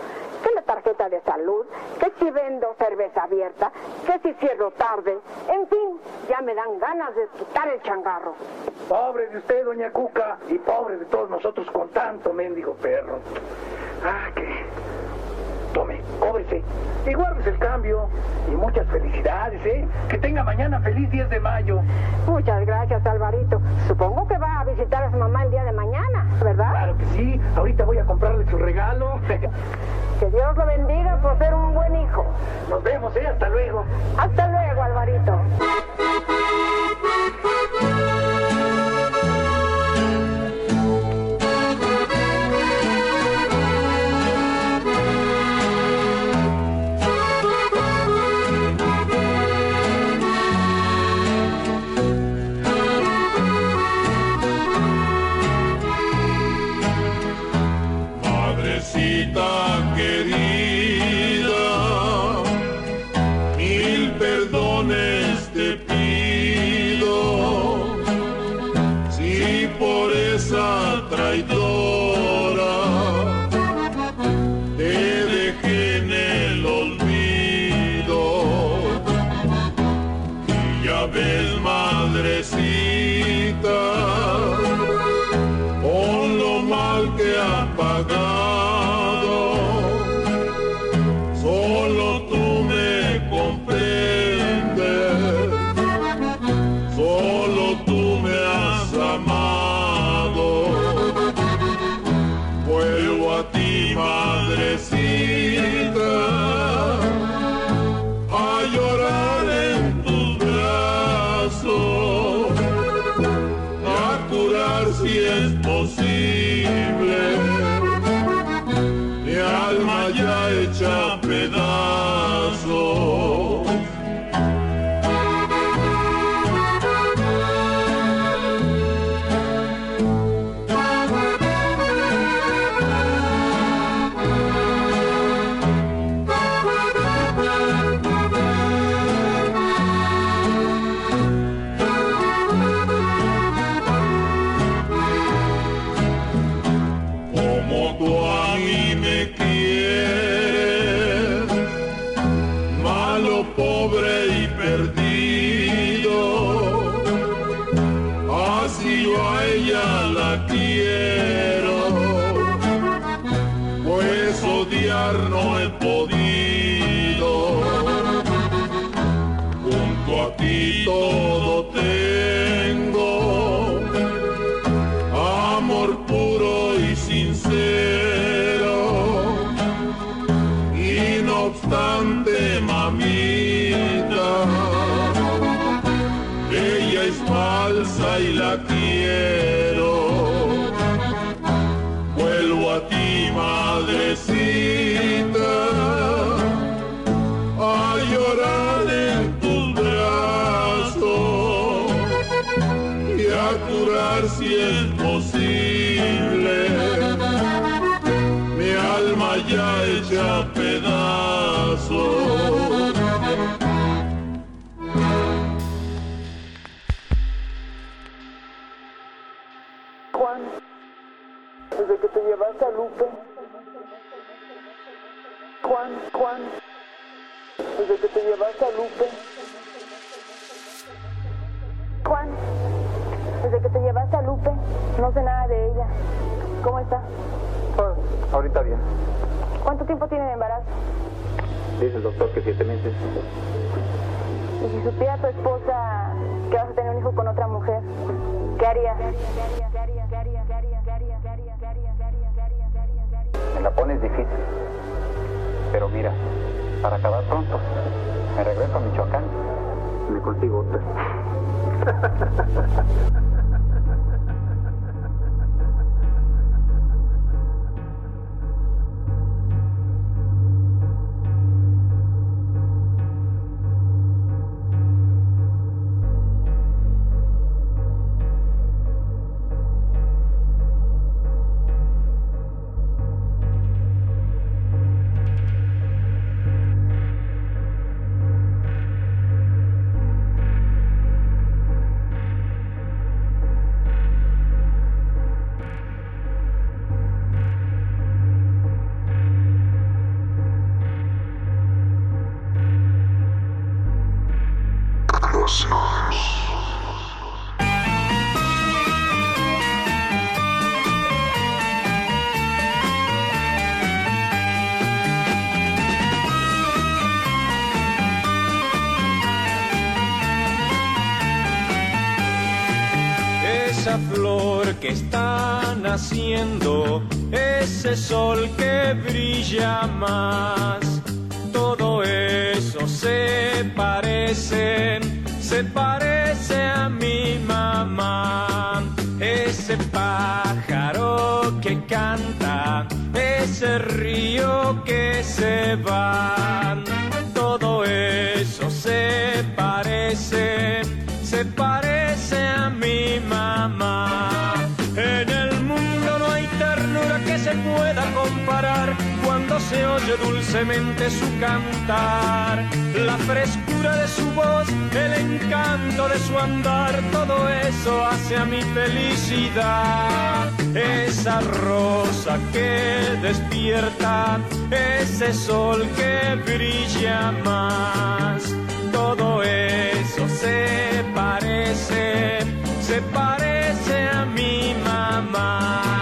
que la tarjeta de salud, que si vendo cerveza abierta, que si cierro tarde, en fin, ya me dan ganas de quitar el changarro. Pobre de usted, doña Cuca, y pobre de todos nosotros con tanto mendigo perro. Ah, que... Tome, cóbrese y guárdese el cambio. Y muchas felicidades, ¿eh? Que tenga mañana feliz 10 de mayo. Muchas gracias, Alvarito. Supongo que va a visitar a su mamá el día de mañana, ¿verdad? Claro que sí. Ahorita voy a comprar que Dios lo bendiga por ser un buen hijo. Nos vemos, ¿eh? Hasta luego. Hasta luego, Alvarito. ¿Cómo está? ahorita bien. ¿Cuánto tiempo tiene de embarazo? Dice el doctor que siete meses. Y si supiera tu esposa que vas a tener un hijo con otra mujer, ¿qué haría? Me la pones difícil. Pero mira, para acabar pronto, me regreso a Michoacán me consigo otra. se parece, se parece a mi mamá. Ese pájaro que canta, ese río que se va, todo eso se parece, se parece a mi mamá. En el mundo no hay ternura que se pueda comparar se oye dulcemente su cantar. La frescura de su voz, el encanto de su andar, todo eso hace a mi felicidad. Esa rosa que despierta, ese sol que brilla más, todo eso se parece, se parece a mi mamá.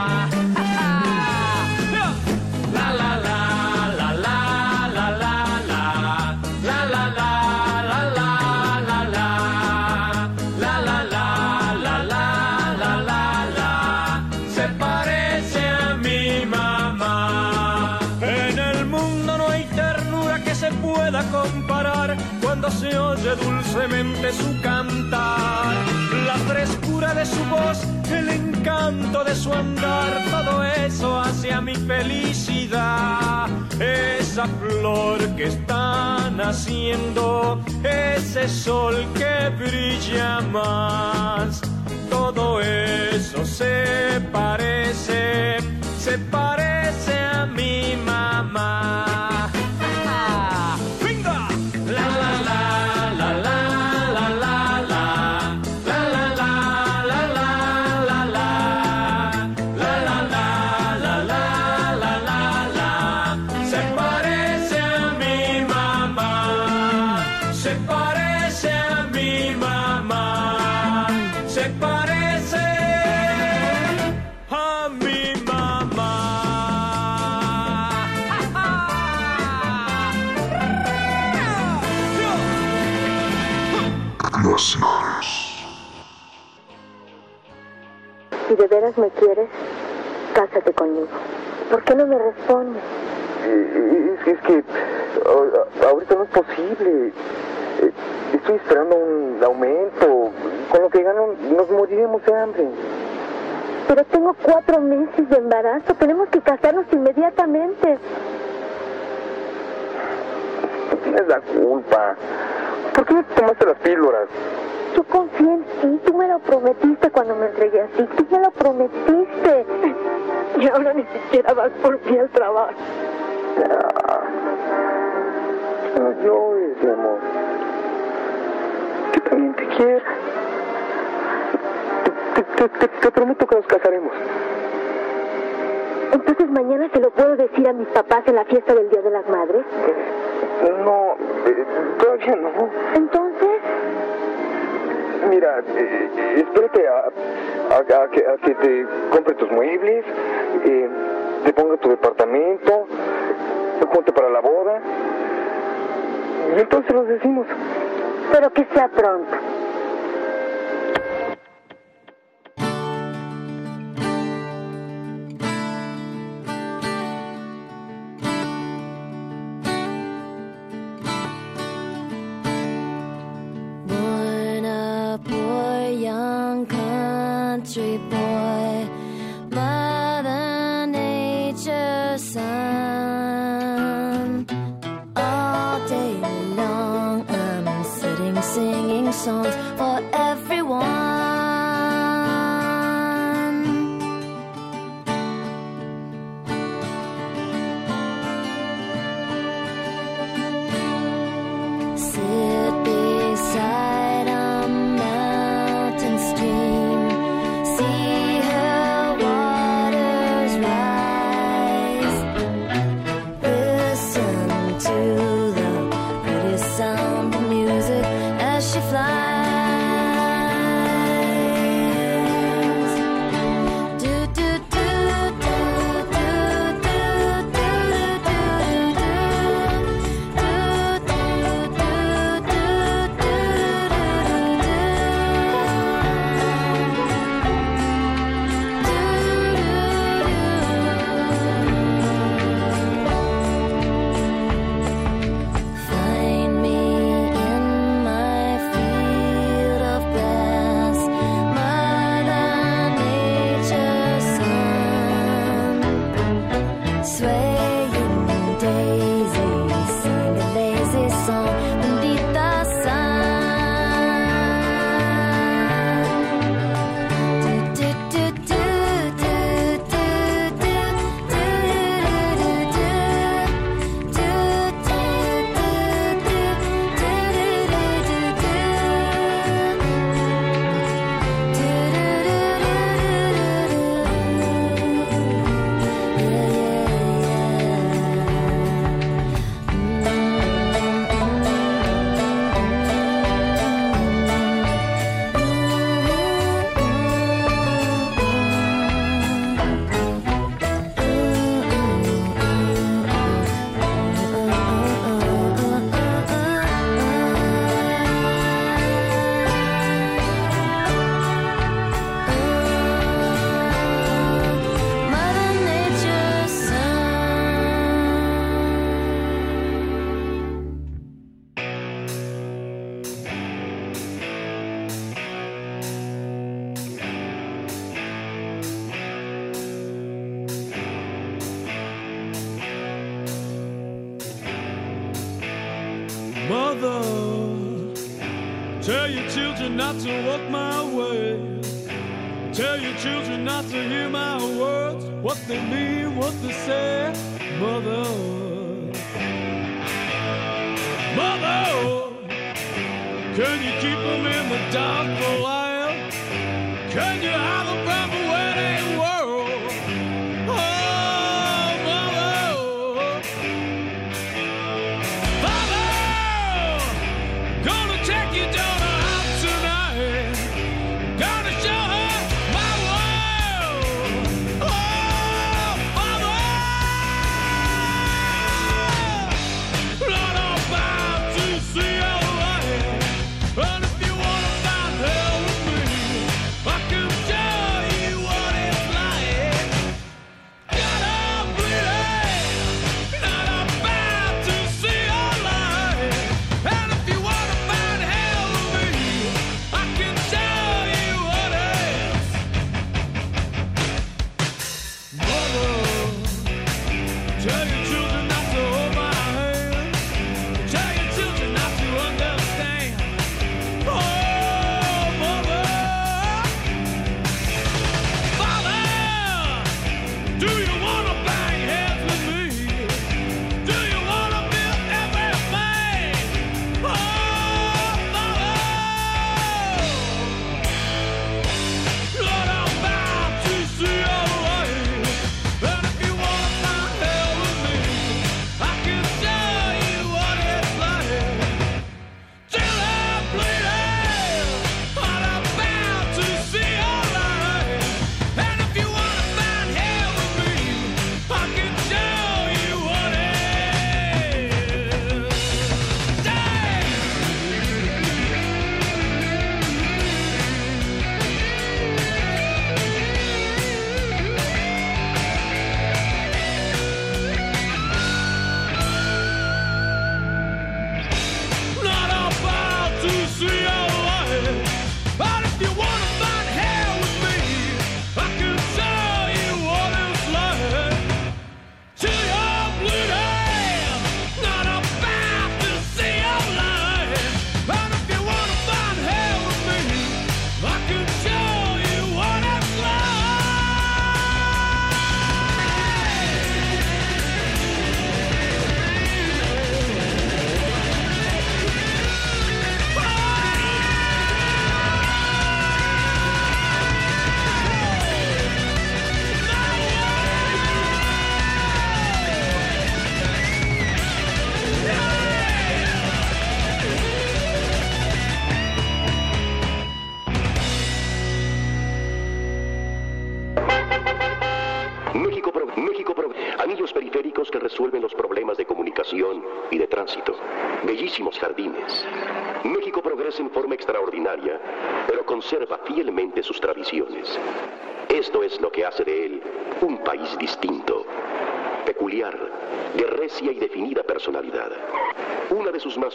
De su voz, el encanto de su andar, todo eso hace a mi felicidad. Esa flor que está naciendo, ese sol que brilla más, todo eso se parece, se parece a mi mamá. De veras me quieres, cásate conmigo. ¿Por qué no me respondes? Es, es que ahorita no es posible. Eh, Estoy esperando un aumento. Con lo que gano nos moriremos de hambre. Pero tengo cuatro meses de embarazo. Tenemos que casarnos inmediatamente. Tú tienes la culpa. ¿Por qué no tomaste las píldoras? Yo confío en ti. Tú me lo prometiste cuando me entregué a ti. Tú me lo prometiste. Y ahora ni siquiera vas por mí al trabajo. No llores, mi amor. Yo también te quiero. Te, te- te- te prometo que nos casaremos. Entonces mañana se lo puedo decir a mis papás en la fiesta del Día de las Madres. No, eh, todavía no. Entonces, Mira, eh, eh, espérate a, que, te compre tus muebles, eh, te ponga tu departamento, ponte para la boda. Y entonces los decimos. pero que sea pronto.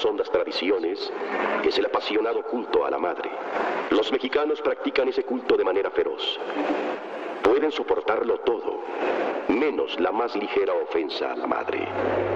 hondas tradiciones es el apasionado culto a la madre. Los mexicanos practican ese culto de manera feroz. Pueden soportarlo todo, menos la más ligera ofensa a la madre.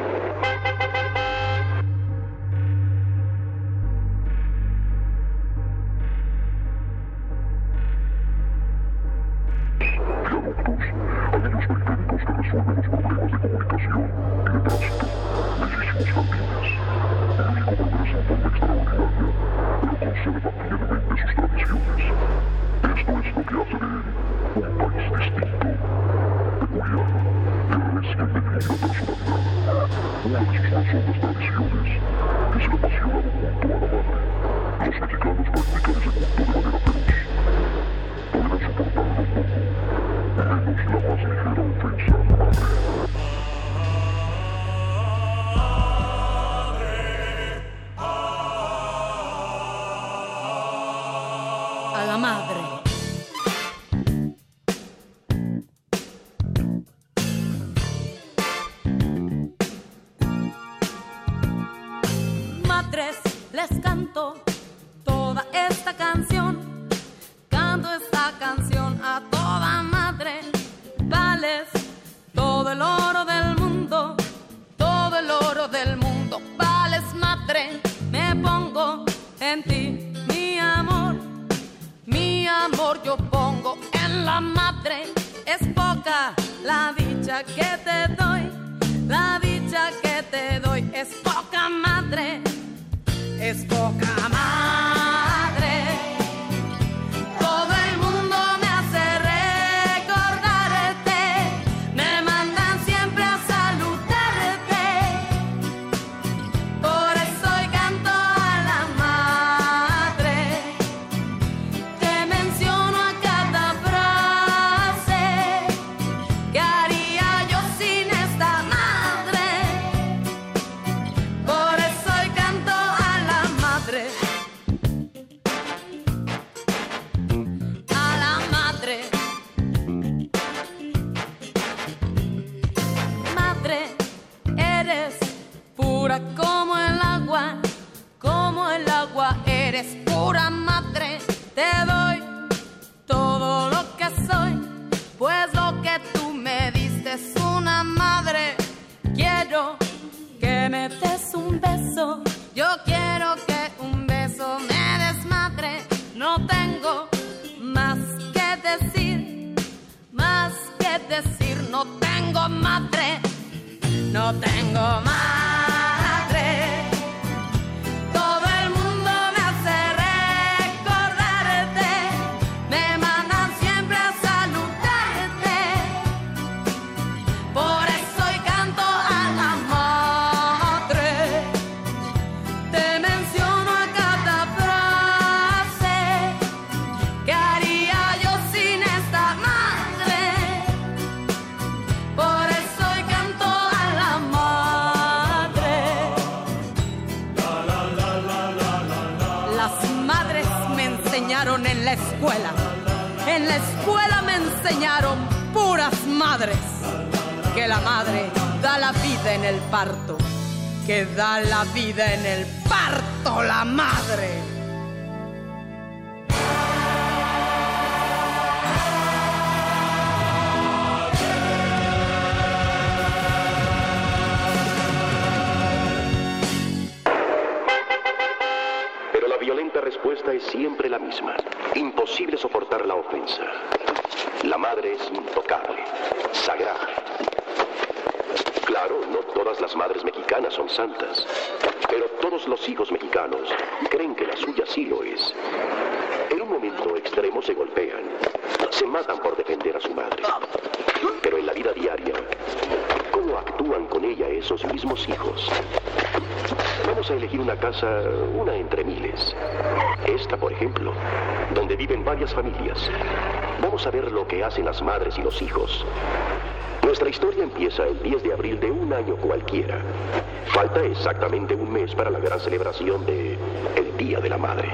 la vida en el una entre miles. Esta, por ejemplo, donde viven varias familias. Vamos a ver lo que hacen las madres y los hijos. Nuestra historia empieza el 10 de abril de un año cualquiera. Falta exactamente un mes para la gran celebración de el Día de la Madre.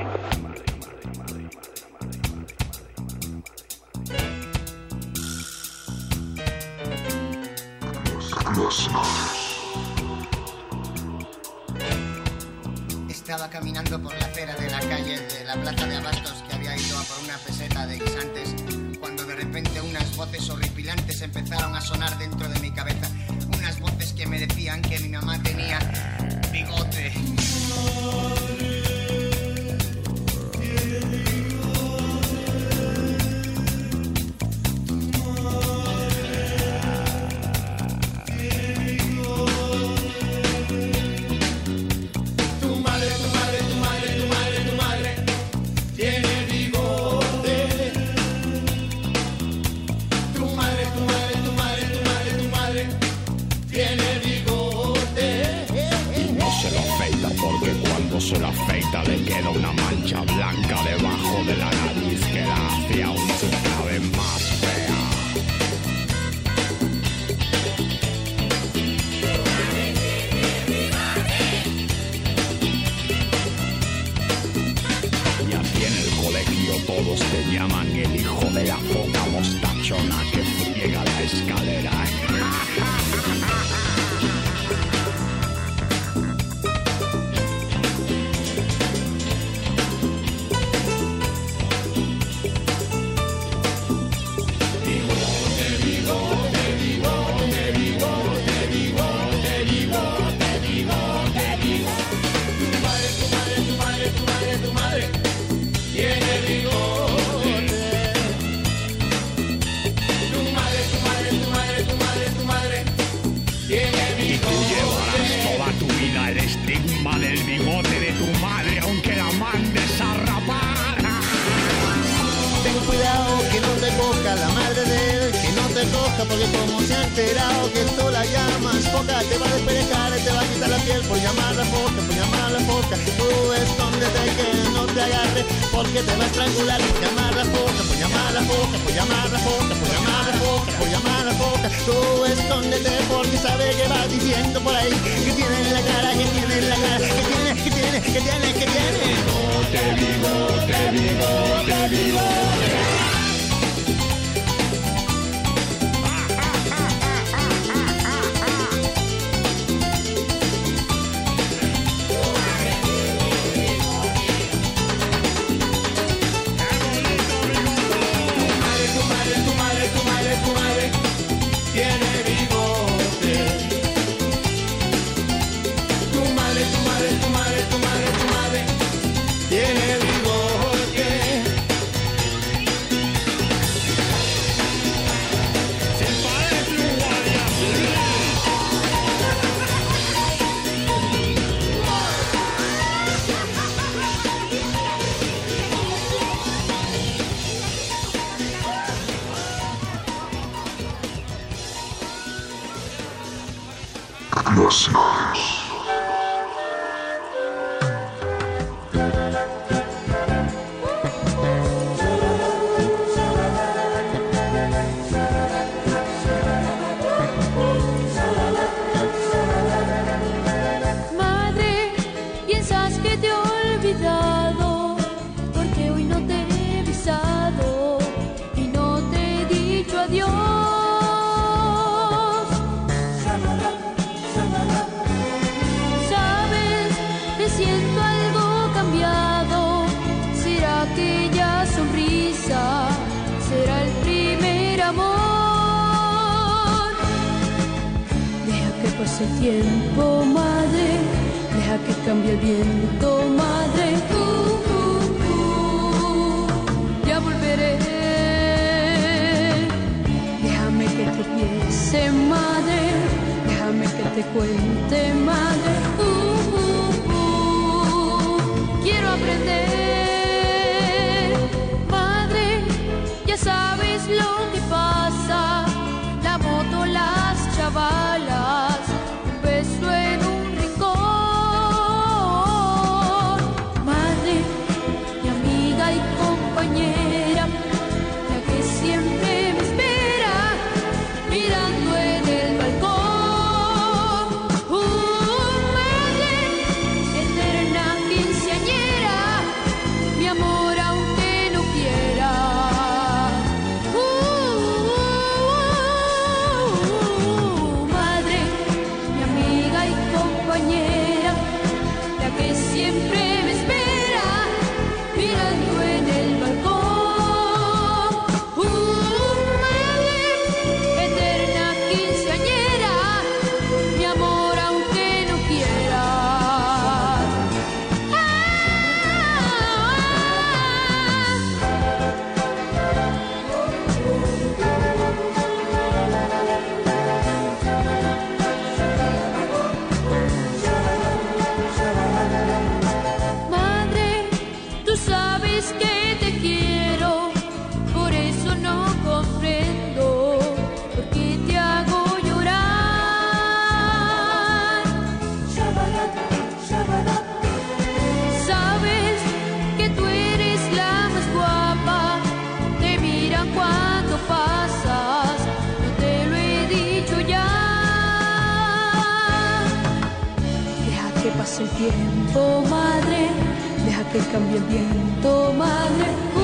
cambia el viento, madre. Uh,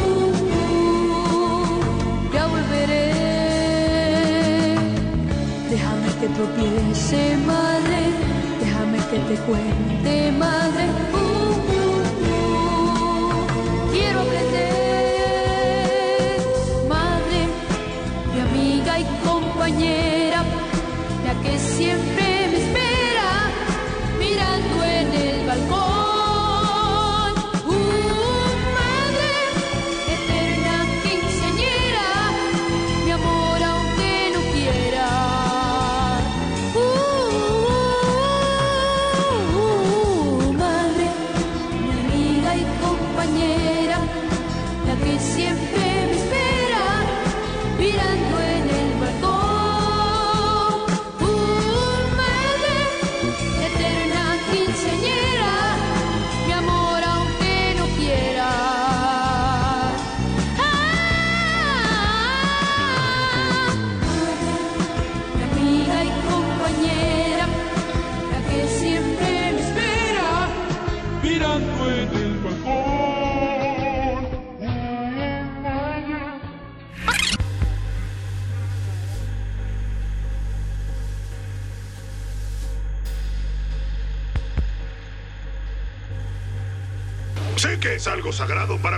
uh, uh, ya volveré. Déjame que tropiece, madre. Déjame que te cuente, madre.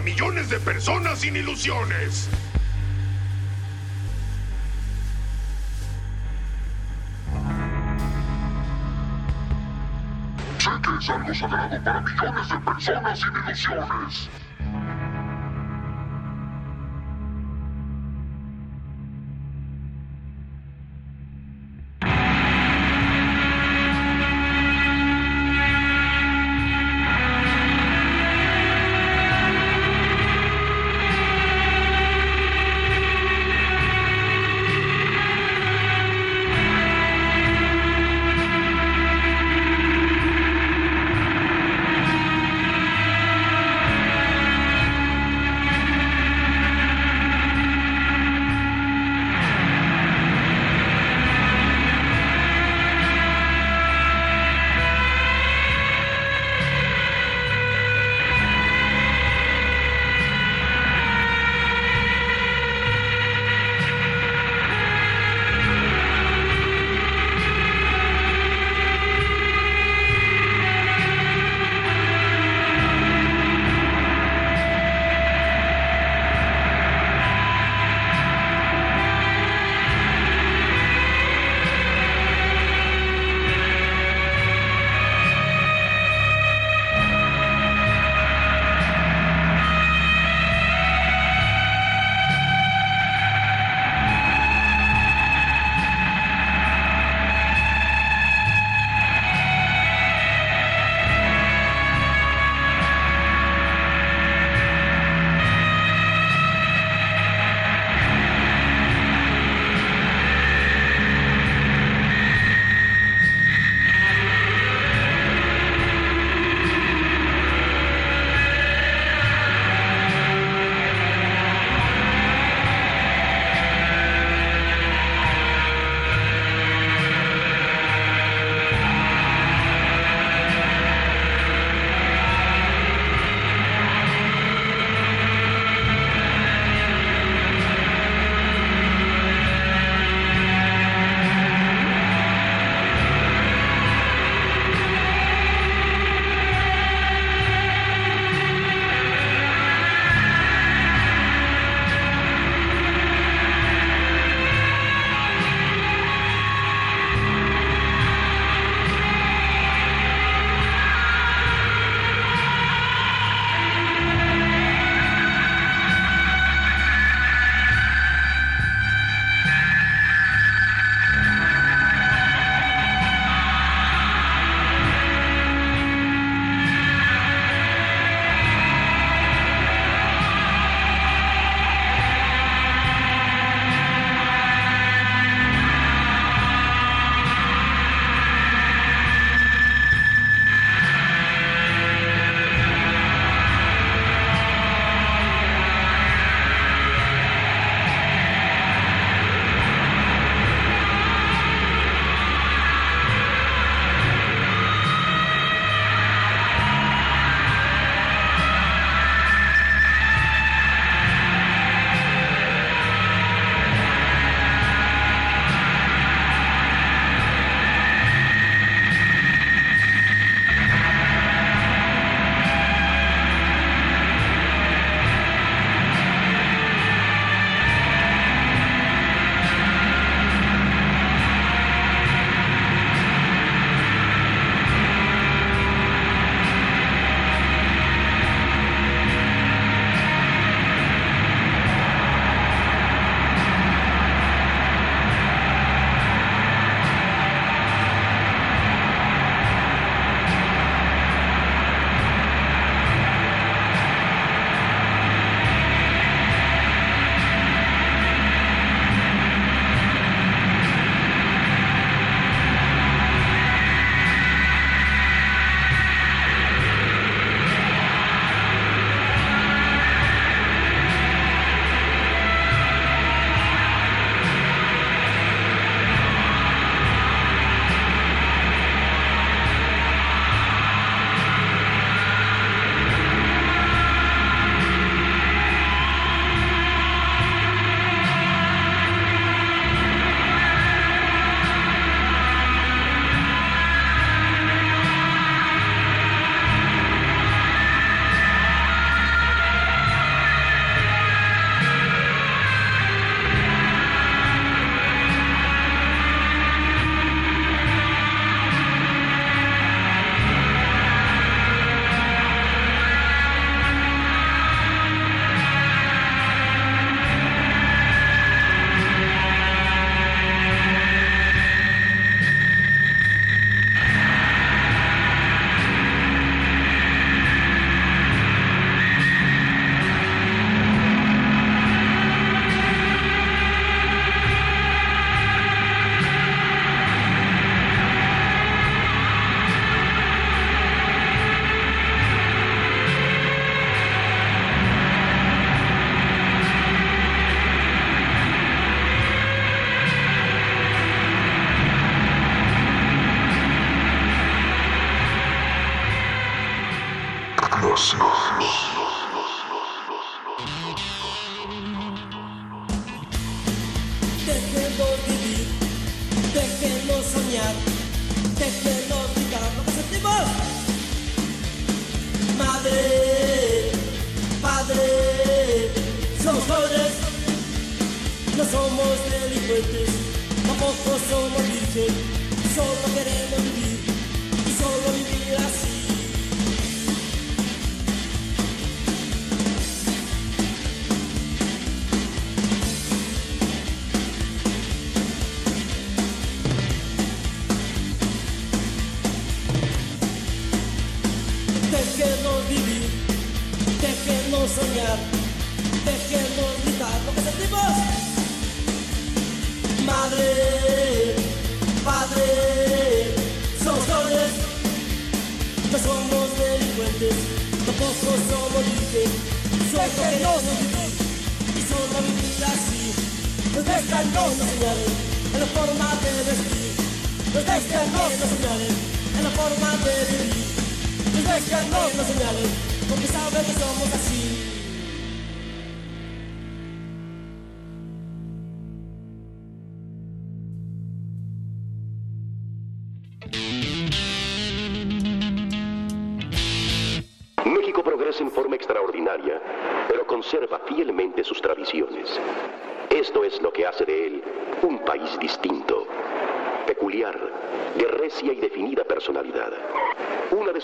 millones de personas sin ilusiones. Sé que es algo sagrado para millones de personas sin ilusiones.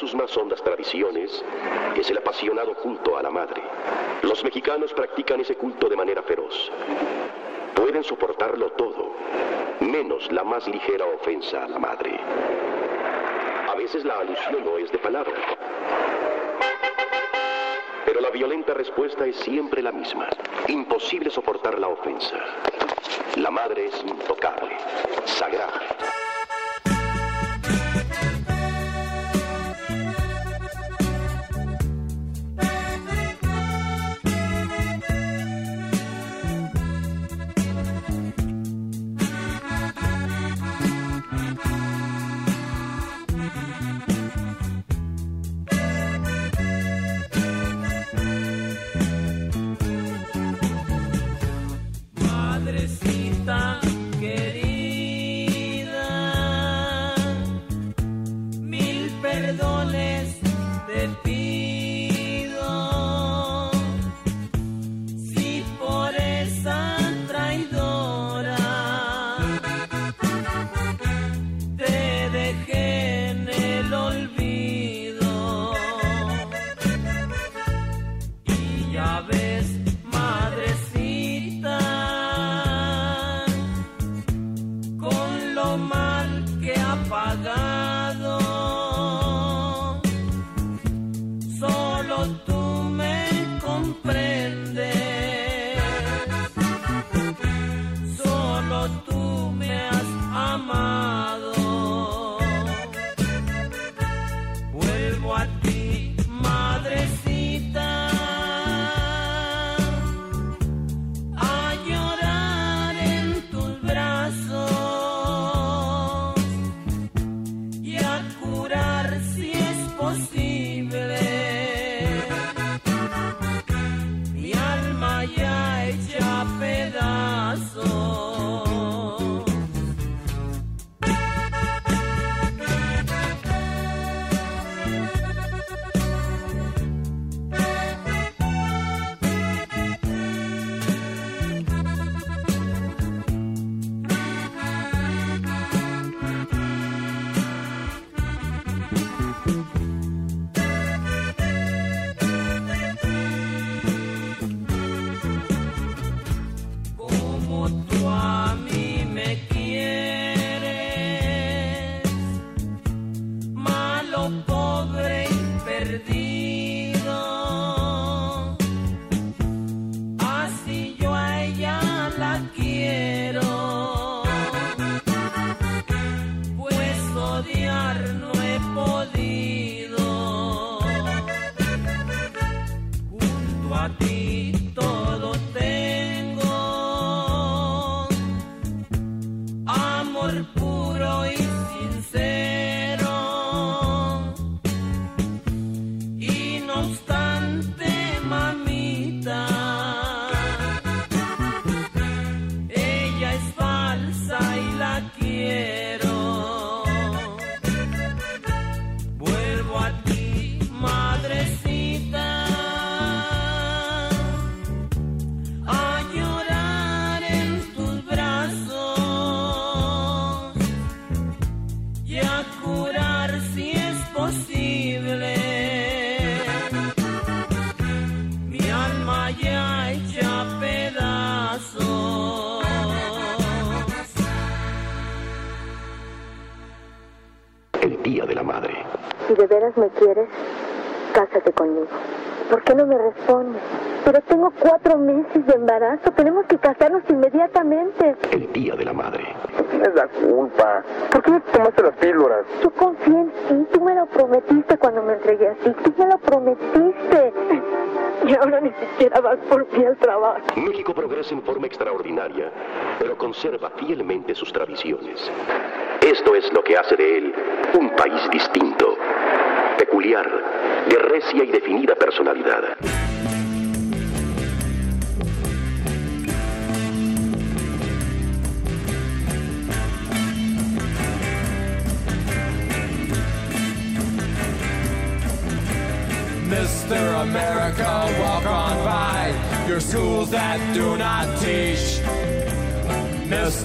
sus más hondas tradiciones es el apasionado culto a la madre. Los mexicanos practican ese culto de manera feroz. Pueden soportarlo todo, menos la más ligera ofensa a la madre. A veces la alusión no es de palabra, pero la violenta respuesta es siempre la misma. Imposible soportar la ofensa. La madre es intocable, sagrada.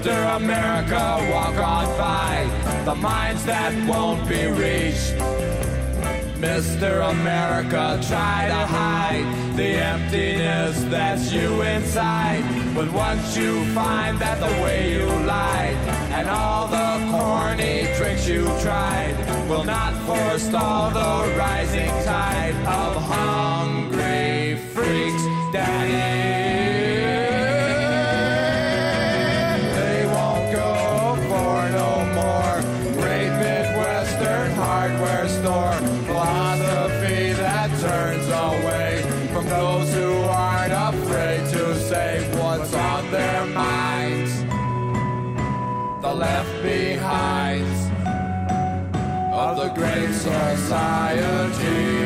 Mr. America, walk on by the minds that won't be reached. Mr. America, try to hide the emptiness that's you inside. But once you find that the way you lied and all the corny tricks you tried will not forestall the rising tide of hungry freaks, Daddy. great society.